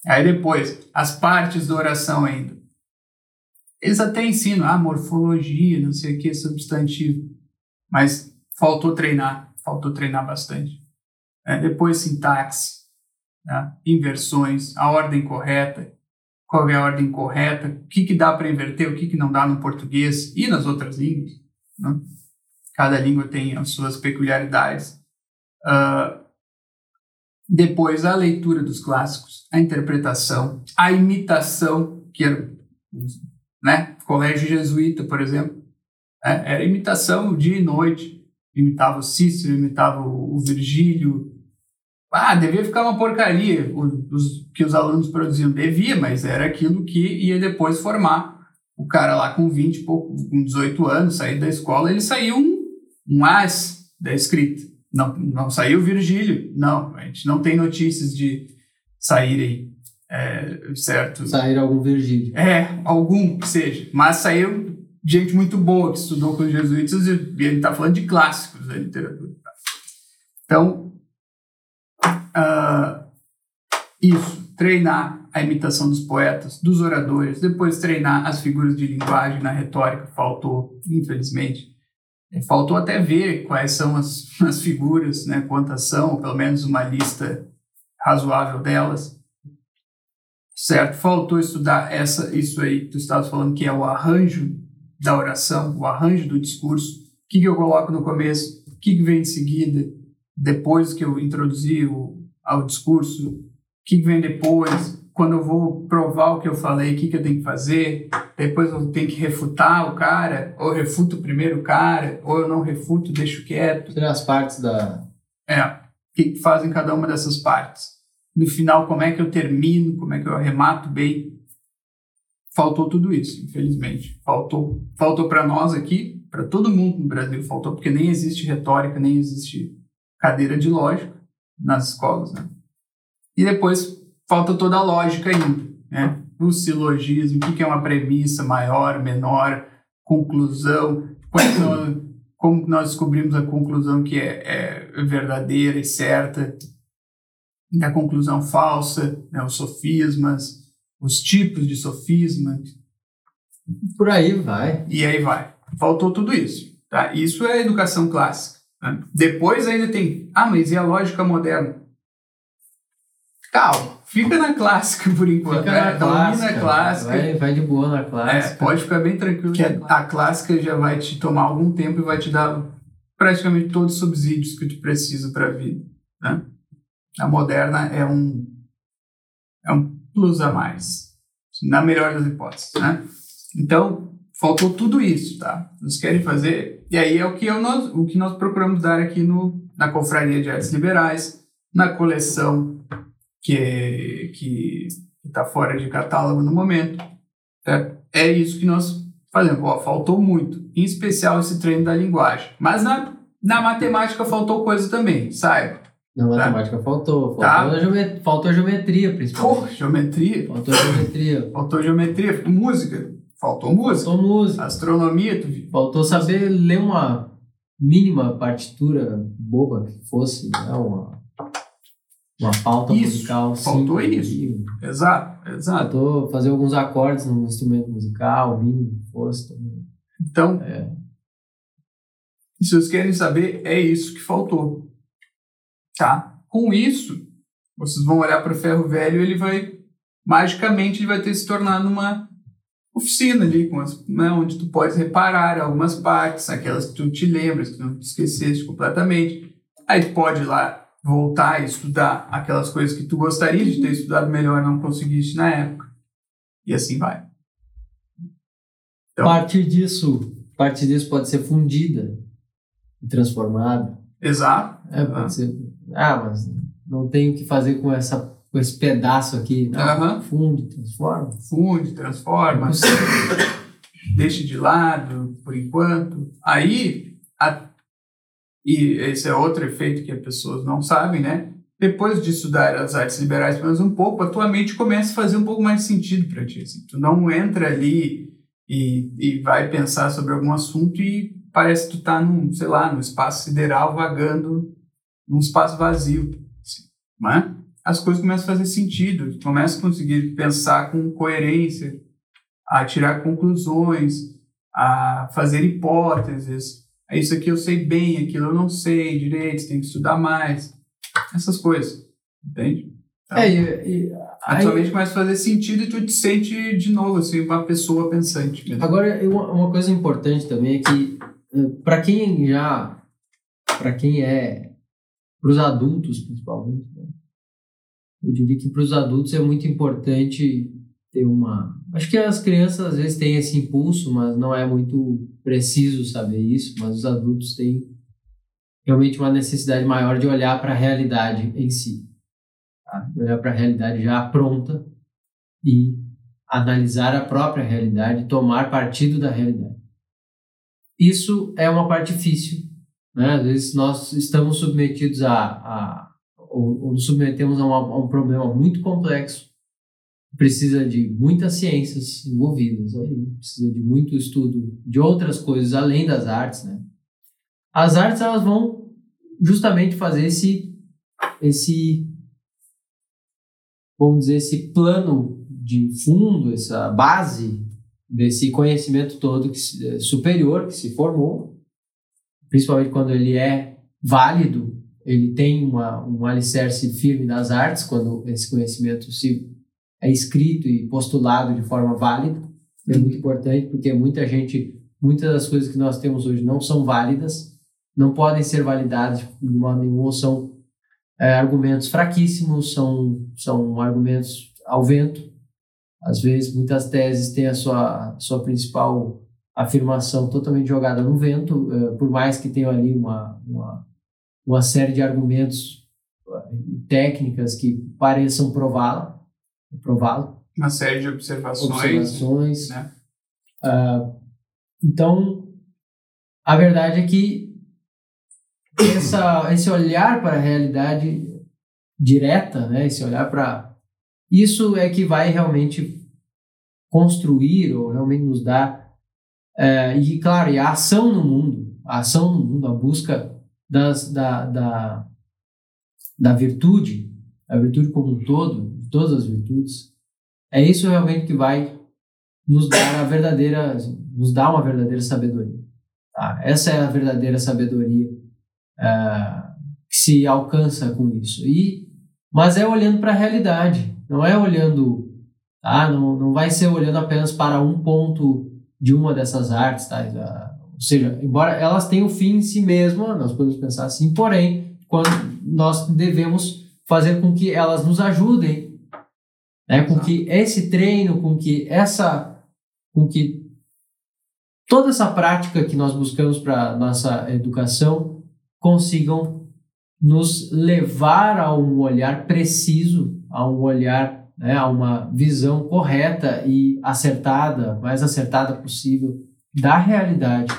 Aí depois, as partes da oração ainda. Eles até ensinam, ah, morfologia, não sei o que, substantivo. Mas faltou treinar, faltou treinar bastante. É, depois, sintaxe, né? inversões, a ordem correta, qual é a ordem correta, o que, que dá para inverter, o que, que não dá no português e nas outras línguas. Né? Cada língua tem as suas peculiaridades. Ah, depois, a leitura dos clássicos, a interpretação, a imitação, que era, né? Colégio jesuíta, por exemplo, é, era imitação dia e noite. Imitava o Cícero, imitava o, Virgílio. Ah, devia ficar uma porcaria o, os, que os alunos produziam. Devia, mas era aquilo que ia depois formar. O cara lá com 20 e pouco, com 18 anos, sair da escola, ele saiu um, um as da escrita. Não, não saiu Virgílio. Não, a gente não tem notícias de saírem, é, certo? Sair algum Virgílio. É, algum que seja. Mas saiu gente muito boa que estudou com os jesuítas e ele está falando de clássicos da literatura. Então, ah, isso, treinar a imitação dos poetas, dos oradores, depois treinar as figuras de linguagem na retórica, faltou, infelizmente. Faltou até ver quais são as, as figuras, né, quantas são, ou pelo menos uma lista razoável delas certo? Faltou estudar essa, isso aí que tu estavas falando, que é o arranjo da oração, o arranjo do discurso. O que, que eu coloco no começo? O que, que vem em seguida? Depois que eu introduzi o, ao discurso? O que, que vem depois? Quando eu vou provar o que eu falei, o que, que eu tenho que fazer? Depois eu tenho que refutar o cara? Ou refuto primeiro o cara? Ou eu não refuto, deixo quieto? Seriam as partes da. É, o que que fazem cada uma dessas partes? No final, como é que eu termino, como é que eu arremato bem? Faltou tudo isso, infelizmente. Faltou, faltou para nós aqui, para todo mundo no Brasil, faltou porque nem existe retórica, nem existe cadeira de lógica nas escolas, né? E depois falta toda a lógica ainda, né? O silogismo, o que é uma premissa maior, menor, conclusão, quais são como nós descobrimos a conclusão que é, é verdadeira e certa, e a conclusão falsa, né, os sofismas, os tipos de sofismas, Por aí vai. e aí vai. Faltou tudo isso. Tá? Isso é educação clássica. né? Depois ainda tem, ah, mas e a lógica moderna? Calma, fica na clássica por enquanto. Fica né? na clássica. a clássica. Vai, vai de boa na É, clássica. pode ficar bem tranquilo que a, a clássica já vai te tomar algum tempo e vai te dar praticamente todos os subsídios que tu precisa para a vida. Né? A moderna é um, é um plus a mais, na melhor das hipóteses. Né? Então, faltou tudo isso. Tá? Nós querem fazer, e aí é o que, eu, nós, o que nós procuramos dar aqui no, na Confraria de Artes Liberais, na coleção que é, que está fora de catálogo no momento. Tá? É isso que nós fazemos. Ó, faltou muito, em especial esse treino da linguagem. Mas na, na matemática faltou coisa também, saiba. Na matemática faltou. Faltou, Tá. a geometria, faltou a geometria, principalmente. Pô, geometria, Faltou a geometria. faltou geometria, música, faltou música. Faltou música. Astronomia, tu? Faltou saber ler uma mínima partitura boba que fosse, né? Uma, uma pauta Isso, musical. faltou simples isso. Exato, exato. Faltou fazer alguns acordes num instrumento musical, mínimo fosse também. Então, É. se vocês querem saber, é isso que faltou. Tá? Com isso, vocês vão olhar para o ferro velho e ele vai, magicamente, ele vai ter se tornado uma oficina ali, com as, né, onde tu pode reparar algumas partes, aquelas que tu te lembras, que tu não te esqueceste completamente. Aí tu pode ir lá voltar e estudar aquelas coisas que tu gostaria de ter estudado melhor, não conseguiste na época. E assim vai. Então- A partir disso, a partir disso pode ser fundida e transformada. Exato. É, pode Ah. ser. Ah, mas não tem o que fazer com, essa, com esse pedaço aqui. Não, Aham. funde, transforma. Funde, É transforma. possível. deixa de lado por enquanto. Aí, a- e esse é outro efeito que as pessoas não sabem, né? Depois de estudar as artes liberais menos um pouco, a tua mente começa a fazer um pouco mais sentido para ti. Assim. Tu não entra ali e, e vai pensar sobre algum assunto e parece que tu tá num, sei lá, num espaço sideral vagando num espaço vazio. Assim, né? As coisas começam a fazer sentido, tu começa a conseguir pensar com coerência, a tirar conclusões, a fazer hipóteses. É isso aqui eu sei bem, aquilo eu não sei direito, tem que estudar mais. Essas coisas, entende? É, e, e, A aí- começa a fazer sentido e tu te sente de novo assim, uma pessoa pensante. Mesmo. Agora, uma, uma coisa importante também é que, para quem já. para quem é. para os adultos, principalmente, né? eu diria que para os adultos é muito importante ter uma. Acho que as crianças às vezes têm esse impulso, mas não é muito preciso saber isso, mas os adultos têm realmente uma necessidade maior de olhar para a realidade em si. Tá? Olhar para a realidade já pronta e analisar a própria realidade, tomar partido da realidade. Isso é uma parte difícil, né? Às vezes nós estamos submetidos a, a ou, ou submetemos a, uma, a um problema muito complexo, precisa de muitas ciências envolvidas, precisa de muito estudo de outras coisas além das artes, né? As artes elas vão justamente fazer esse esse vamos dizer esse plano de fundo, essa base desse conhecimento todo que se- eh, superior que se formou, principalmente quando ele é válido, ele tem uma, um alicerce firme nas artes, quando esse conhecimento se é escrito e postulado de forma válida. É muito importante porque muita gente, muitas das coisas que nós temos hoje não são válidas, não podem ser validadas de modo nenhum, ou são é, argumentos fraquíssimos, são, são argumentos ao vento. Às vezes, muitas teses têm a sua, sua principal afirmação totalmente jogada no vento, eh, por mais que tenham ali uma, uma, uma série de argumentos eh, e técnicas que pareçam prová-la, prová-lo, Uma série de observações. observações. né? Ah, então, a verdade é que essa, esse olhar para a realidade direta, né, esse olhar para isso é que vai realmente construir ou realmente nos dar eh, e claro e a ação no mundo, a ação no mundo, a busca das, da, da, da virtude, a virtude como um todo, todas as virtudes, é isso realmente que vai nos dar a verdadeira, nos dar uma verdadeira sabedoria. Tá? Essa é a verdadeira sabedoria eh, que se alcança com isso. E, mas é olhando para a realidade, não é olhando, tá? não, não vai ser olhando apenas para um ponto de uma dessas artes, tá? Ou seja, embora elas tenham fim em si mesma, nós podemos pensar assim, porém, quando nós devemos fazer com que elas nos ajudem, né? com que esse treino, com que essa, com que toda essa prática que nós buscamos para nossa educação consigam nos levar a um olhar preciso, a um olhar, né, a uma visão correta e acertada, mais acertada possível da realidade,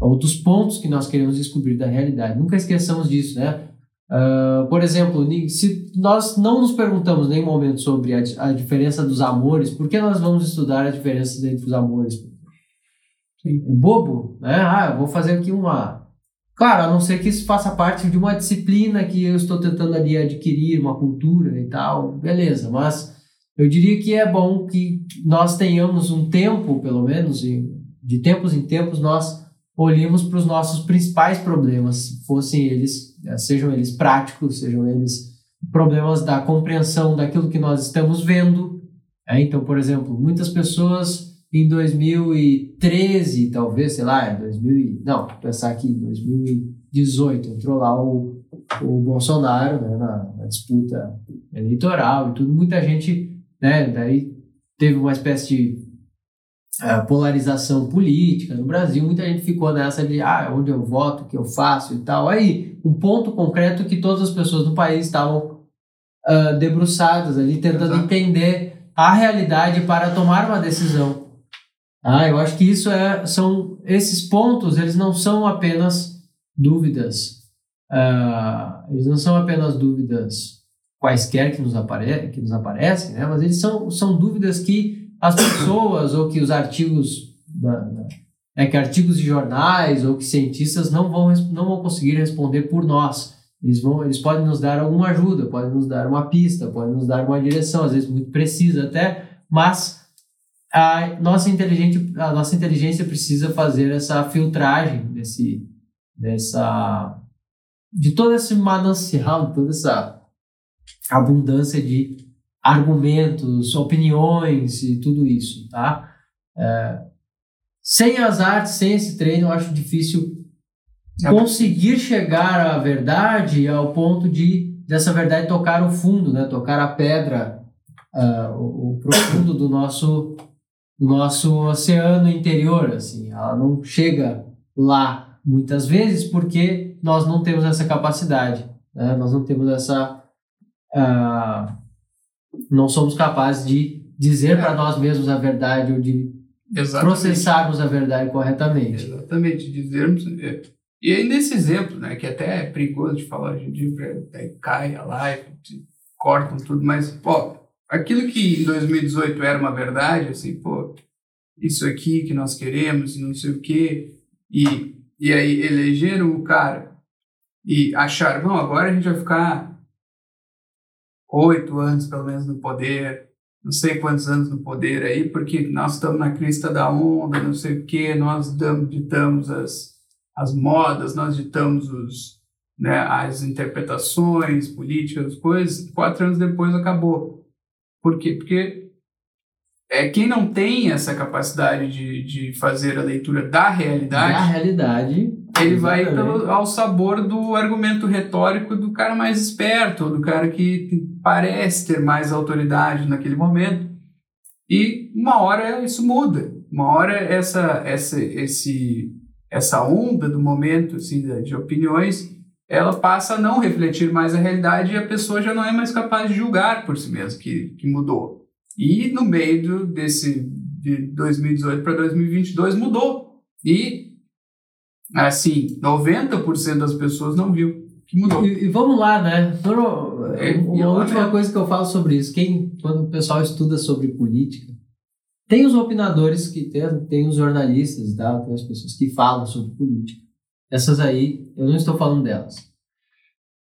ou dos pontos que nós queremos descobrir da realidade. Nunca esqueçamos disso, né? Uh, por exemplo, se nós não nos perguntamos em nenhum momento sobre a, a, diferença dos amores, por que nós vamos estudar a diferença entre os amores? Sim. É bobo, né? Ah, eu vou fazer aqui uma. Claro, a não ser que isso faça parte de uma disciplina que eu estou tentando ali adquirir, uma cultura e tal, beleza, mas eu diria que é bom que nós tenhamos um tempo, pelo menos, de tempos em tempos, nós olhemos para os nossos principais problemas, fossem eles, sejam eles práticos, sejam eles problemas da compreensão daquilo que nós estamos vendo. É, então, por exemplo, muitas pessoas em 2013, talvez, sei lá, 2000 não, pensar aqui, 2018, entrou lá o, o Bolsonaro né, na, na disputa eleitoral e tudo, muita gente, né, daí teve uma espécie de polarização política no Brasil, muita gente ficou nessa de ah, onde eu voto, o que eu faço e tal. Aí, um ponto concreto que todas as pessoas do país estavam uh, debruçadas ali, tentando Exato. entender a realidade para tomar uma decisão. Ah, eu acho que isso é, são esses pontos, eles não são apenas dúvidas, uh, eles não são apenas dúvidas quaisquer que nos, apare que nos aparecem, né? mas eles são, são dúvidas que as pessoas ou que os artigos da, da, é que artigos de jornais ou que cientistas não vão não vão conseguir responder por nós. Eles vão eles podem nos dar alguma ajuda, podem nos dar uma pista, podem nos dar uma direção, às vezes muito precisa até, mas a nossa inteligente a nossa inteligência precisa fazer essa filtragem desse dessa de todo esse manancial, toda essa abundância de argumentos, opiniões e tudo isso, tá? É, sem as artes, sem esse treino, eu acho difícil é conseguir chegar à verdade ao ponto de dessa verdade tocar o fundo, né? Tocar a pedra, uh, o, o, profundo do nosso nosso oceano interior, assim. Ela não chega lá muitas vezes porque nós não temos essa capacidade, né? Nós não temos essa uh, não somos capazes de dizer é. para nós mesmos a verdade ou de Exatamente. processarmos a verdade corretamente. Exatamente, dizermos. É. E aí, nesse exemplo, né, que até é perigoso de falar hoje em dia, cai a live, cortam tudo, mas, pô, aquilo que em 2018 era uma verdade, assim, pô, isso aqui que nós queremos e não sei o quê, e, e aí elegeram o cara e acharam, não, agora a gente vai ficar oito anos pelo menos no poder, não sei quantos anos no poder aí, porque nós estamos na crista da onda, não sei o quê, nós ditamos as, as modas, nós ditamos os, né, as interpretações políticas, as coisas, quatro anos depois acabou. Por quê? Porque é, quem não tem essa capacidade de, de fazer a leitura da realidade... Da realidade ele vai pelo, ao sabor do argumento retórico do cara mais esperto, do cara que parece ter mais autoridade naquele momento. E uma hora isso muda. Uma hora essa essa esse essa onda do momento assim de opiniões, ela passa a não refletir mais a realidade e a pessoa já não é mais capaz de julgar por si mesma que, que mudou. E no meio desse de 2018 para 2022 mudou. E assim, 90% das pessoas não viu que mudou. E, e vamos lá, né? É, uma última coisa que eu falo sobre isso, quem, quando o pessoal estuda sobre política, tem os opinadores que tem, tem os jornalistas, tá? tem as pessoas que falam sobre política. Essas aí, eu não estou falando delas.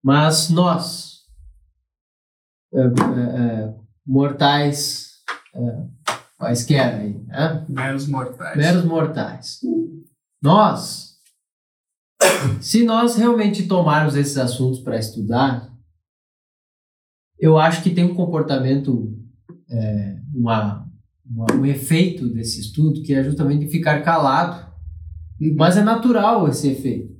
Mas nós, é, é, é mortais, é, quaisquer aí, né? Meros mortais. Meros mortais. Nós se nós realmente tomarmos esses assuntos para estudar, eu acho que tem um comportamento, é, uma, uma, um efeito desse estudo que é justamente ficar calado. Uhum. Mas é natural esse efeito.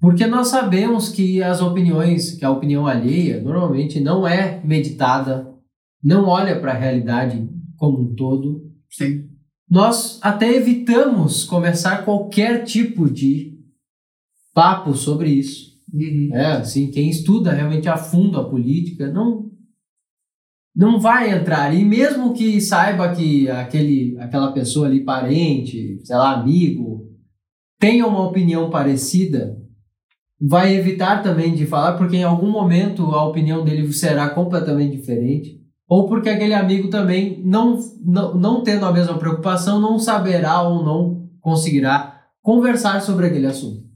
Porque nós sabemos que as opiniões, que a opinião alheia, normalmente não é meditada, não olha para a realidade como um todo. Sim. Nós até evitamos começar qualquer tipo de papo sobre isso. Uhum. É, assim, quem estuda realmente a fundo a política não não vai entrar. E mesmo que saiba que aquele, aquela pessoa ali, parente, sei lá, amigo, tenha uma opinião parecida, vai evitar também de falar, porque em algum momento a opinião dele será completamente diferente, ou porque aquele amigo também, não, não, não tendo a mesma preocupação, não saberá ou não conseguirá conversar sobre aquele assunto.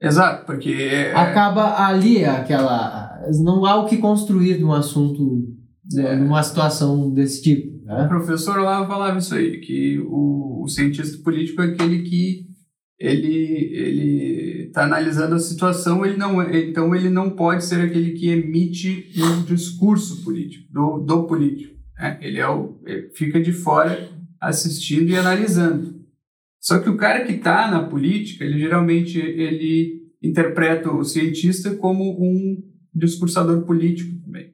Exato, porque. É... Acaba ali aquela. Não há o que construir de um assunto, É. numa situação desse tipo. O Né? professor lá falava isso aí, que o, o cientista político é aquele que ele ele está analisando a situação, ele não é- então ele não pode ser aquele que emite um discurso político do, do político. Né? Ele é o ele fica de fora assistindo e analisando. Só que o cara que está na política, ele geralmente ele interpreta o cientista como um discursador político também.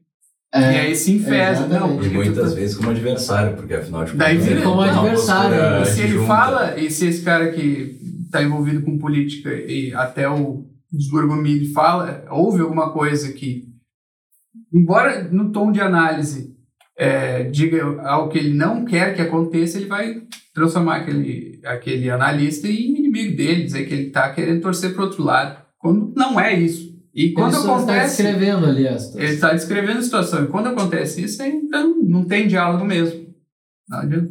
e aí se enfesa, exatamente. não, E tu muitas tá- vezes como adversário, porque afinal de Daí contas, vira ele como uma adversário? E se ele disjunta. fala, e se esse cara que está envolvido com política e até o Burgomilho fala, houve alguma coisa que, embora no tom de análise é, diga algo que ele não quer que aconteça, ele vai transformar aquele, aquele analista em inimigo dele, dizer que ele está querendo torcer para outro lado, quando não é isso. E quando Ele só está acontece, descrevendo ali a situação. ele está descrevendo a situação, e quando acontece isso, então não tem diálogo mesmo. Não adianta.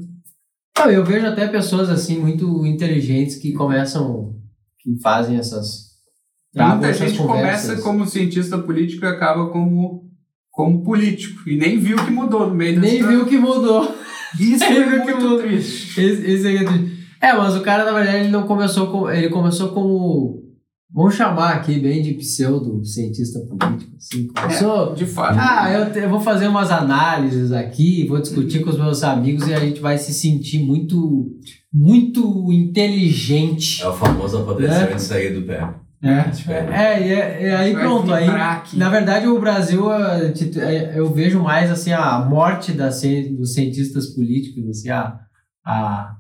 Não, eu vejo até pessoas assim muito inteligentes que começam, que fazem essas. Muita gente conversas. começa como cientista político e acaba como, como político. E nem viu o que mudou no meio Nem viu que mudou. Isso é viu que muito mudou. triste. Esse, esse é, que- é, mas o cara, na verdade, ele não começou com. Ele começou como. Vamos chamar aqui bem de pseudo cientista político. Assim, começou. De fato. Ah, eu, te- eu vou fazer umas análises aqui, vou discutir com os meus amigos e a gente vai se sentir muito, muito inteligente. É o famoso apodrecimento É. de sair do pé. É, é, e, é- e aí pronto, aí aqui. na verdade o Brasil eh, eu vejo mais assim a morte da, dos cientistas políticos, assim a, a,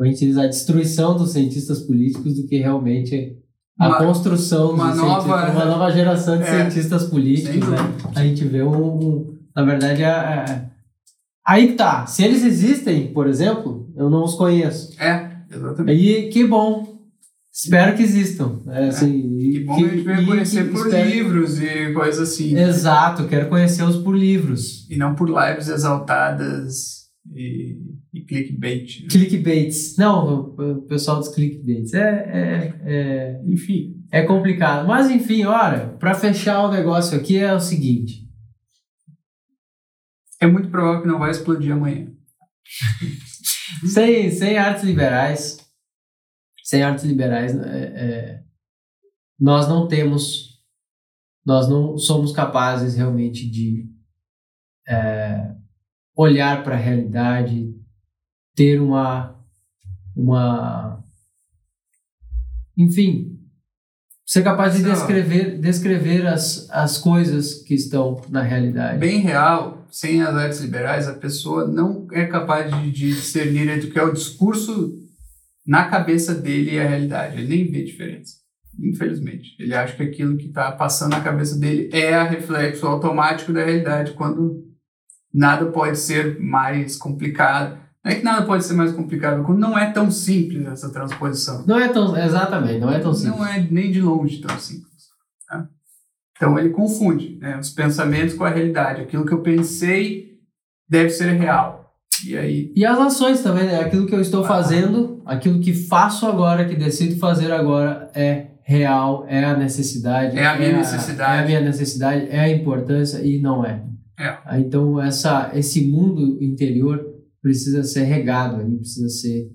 a a destruição dos cientistas políticos do que realmente a Uma- construção uma nova- cientistas, uma nova geração de É, cientistas políticos, né? A gente vê um, na verdade é, é- aí tá, se eles existem, por exemplo, eu não os conheço. É, exatamente. E que bom. Espero que existam. É, assim, Que bom a gente veio conhecer que por espero- livros e coisas assim. Exato, quero conhecê-los por livros. E não por lives exaltadas e, e clickbait. né? Clickbaits. Não, o o pessoal dos clickbaits. É, é, é, Enfim. é complicado. Mas enfim, olha, para fechar o negócio aqui é o seguinte. É muito provável que não vai explodir amanhã. Sem, sem artes liberais, sem artes liberais, é, é, nós não temos, nós não somos capazes realmente de é, olhar para a realidade, ter uma, uma, enfim, ser capaz de descrever, descrever as, as coisas que estão na realidade. Bem real, sem as artes liberais, a pessoa não é capaz de, de discernir entre o que é o discurso na cabeça dele e a realidade. Ele nem vê diferença. Infelizmente. Ele acha que aquilo que está passando na cabeça dele é a reflexo automático da realidade, quando nada pode ser mais complicado. Não é que nada pode ser mais complicado, quando não é tão simples essa transposição. Não é tão, exatamente, não é tão simples. Não é nem de longe tão simples. tá? Então ele confunde né, os pensamentos com a realidade. Aquilo que eu pensei deve ser real. E aí, E as ações também, né? Aquilo que eu estou Ah. fazendo, aquilo que faço agora, que decido fazer agora, é real, é a necessidade. É a minha necessidade. É a minha necessidade, é a importância e não é. É. Ah, Então, essa, esse mundo interior precisa ser regado, ele precisa ser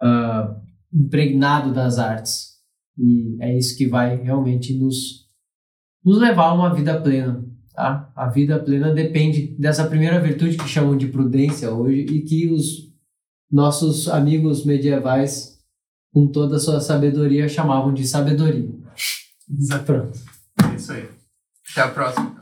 ah, impregnado das artes. E é isso que vai realmente nos, nos levar a uma vida plena. Tá? A vida plena depende dessa primeira virtude que chamam de prudência hoje e que os nossos amigos medievais, com toda a sua sabedoria, chamavam de sabedoria. exato. Pronto. É isso aí. Até a próxima.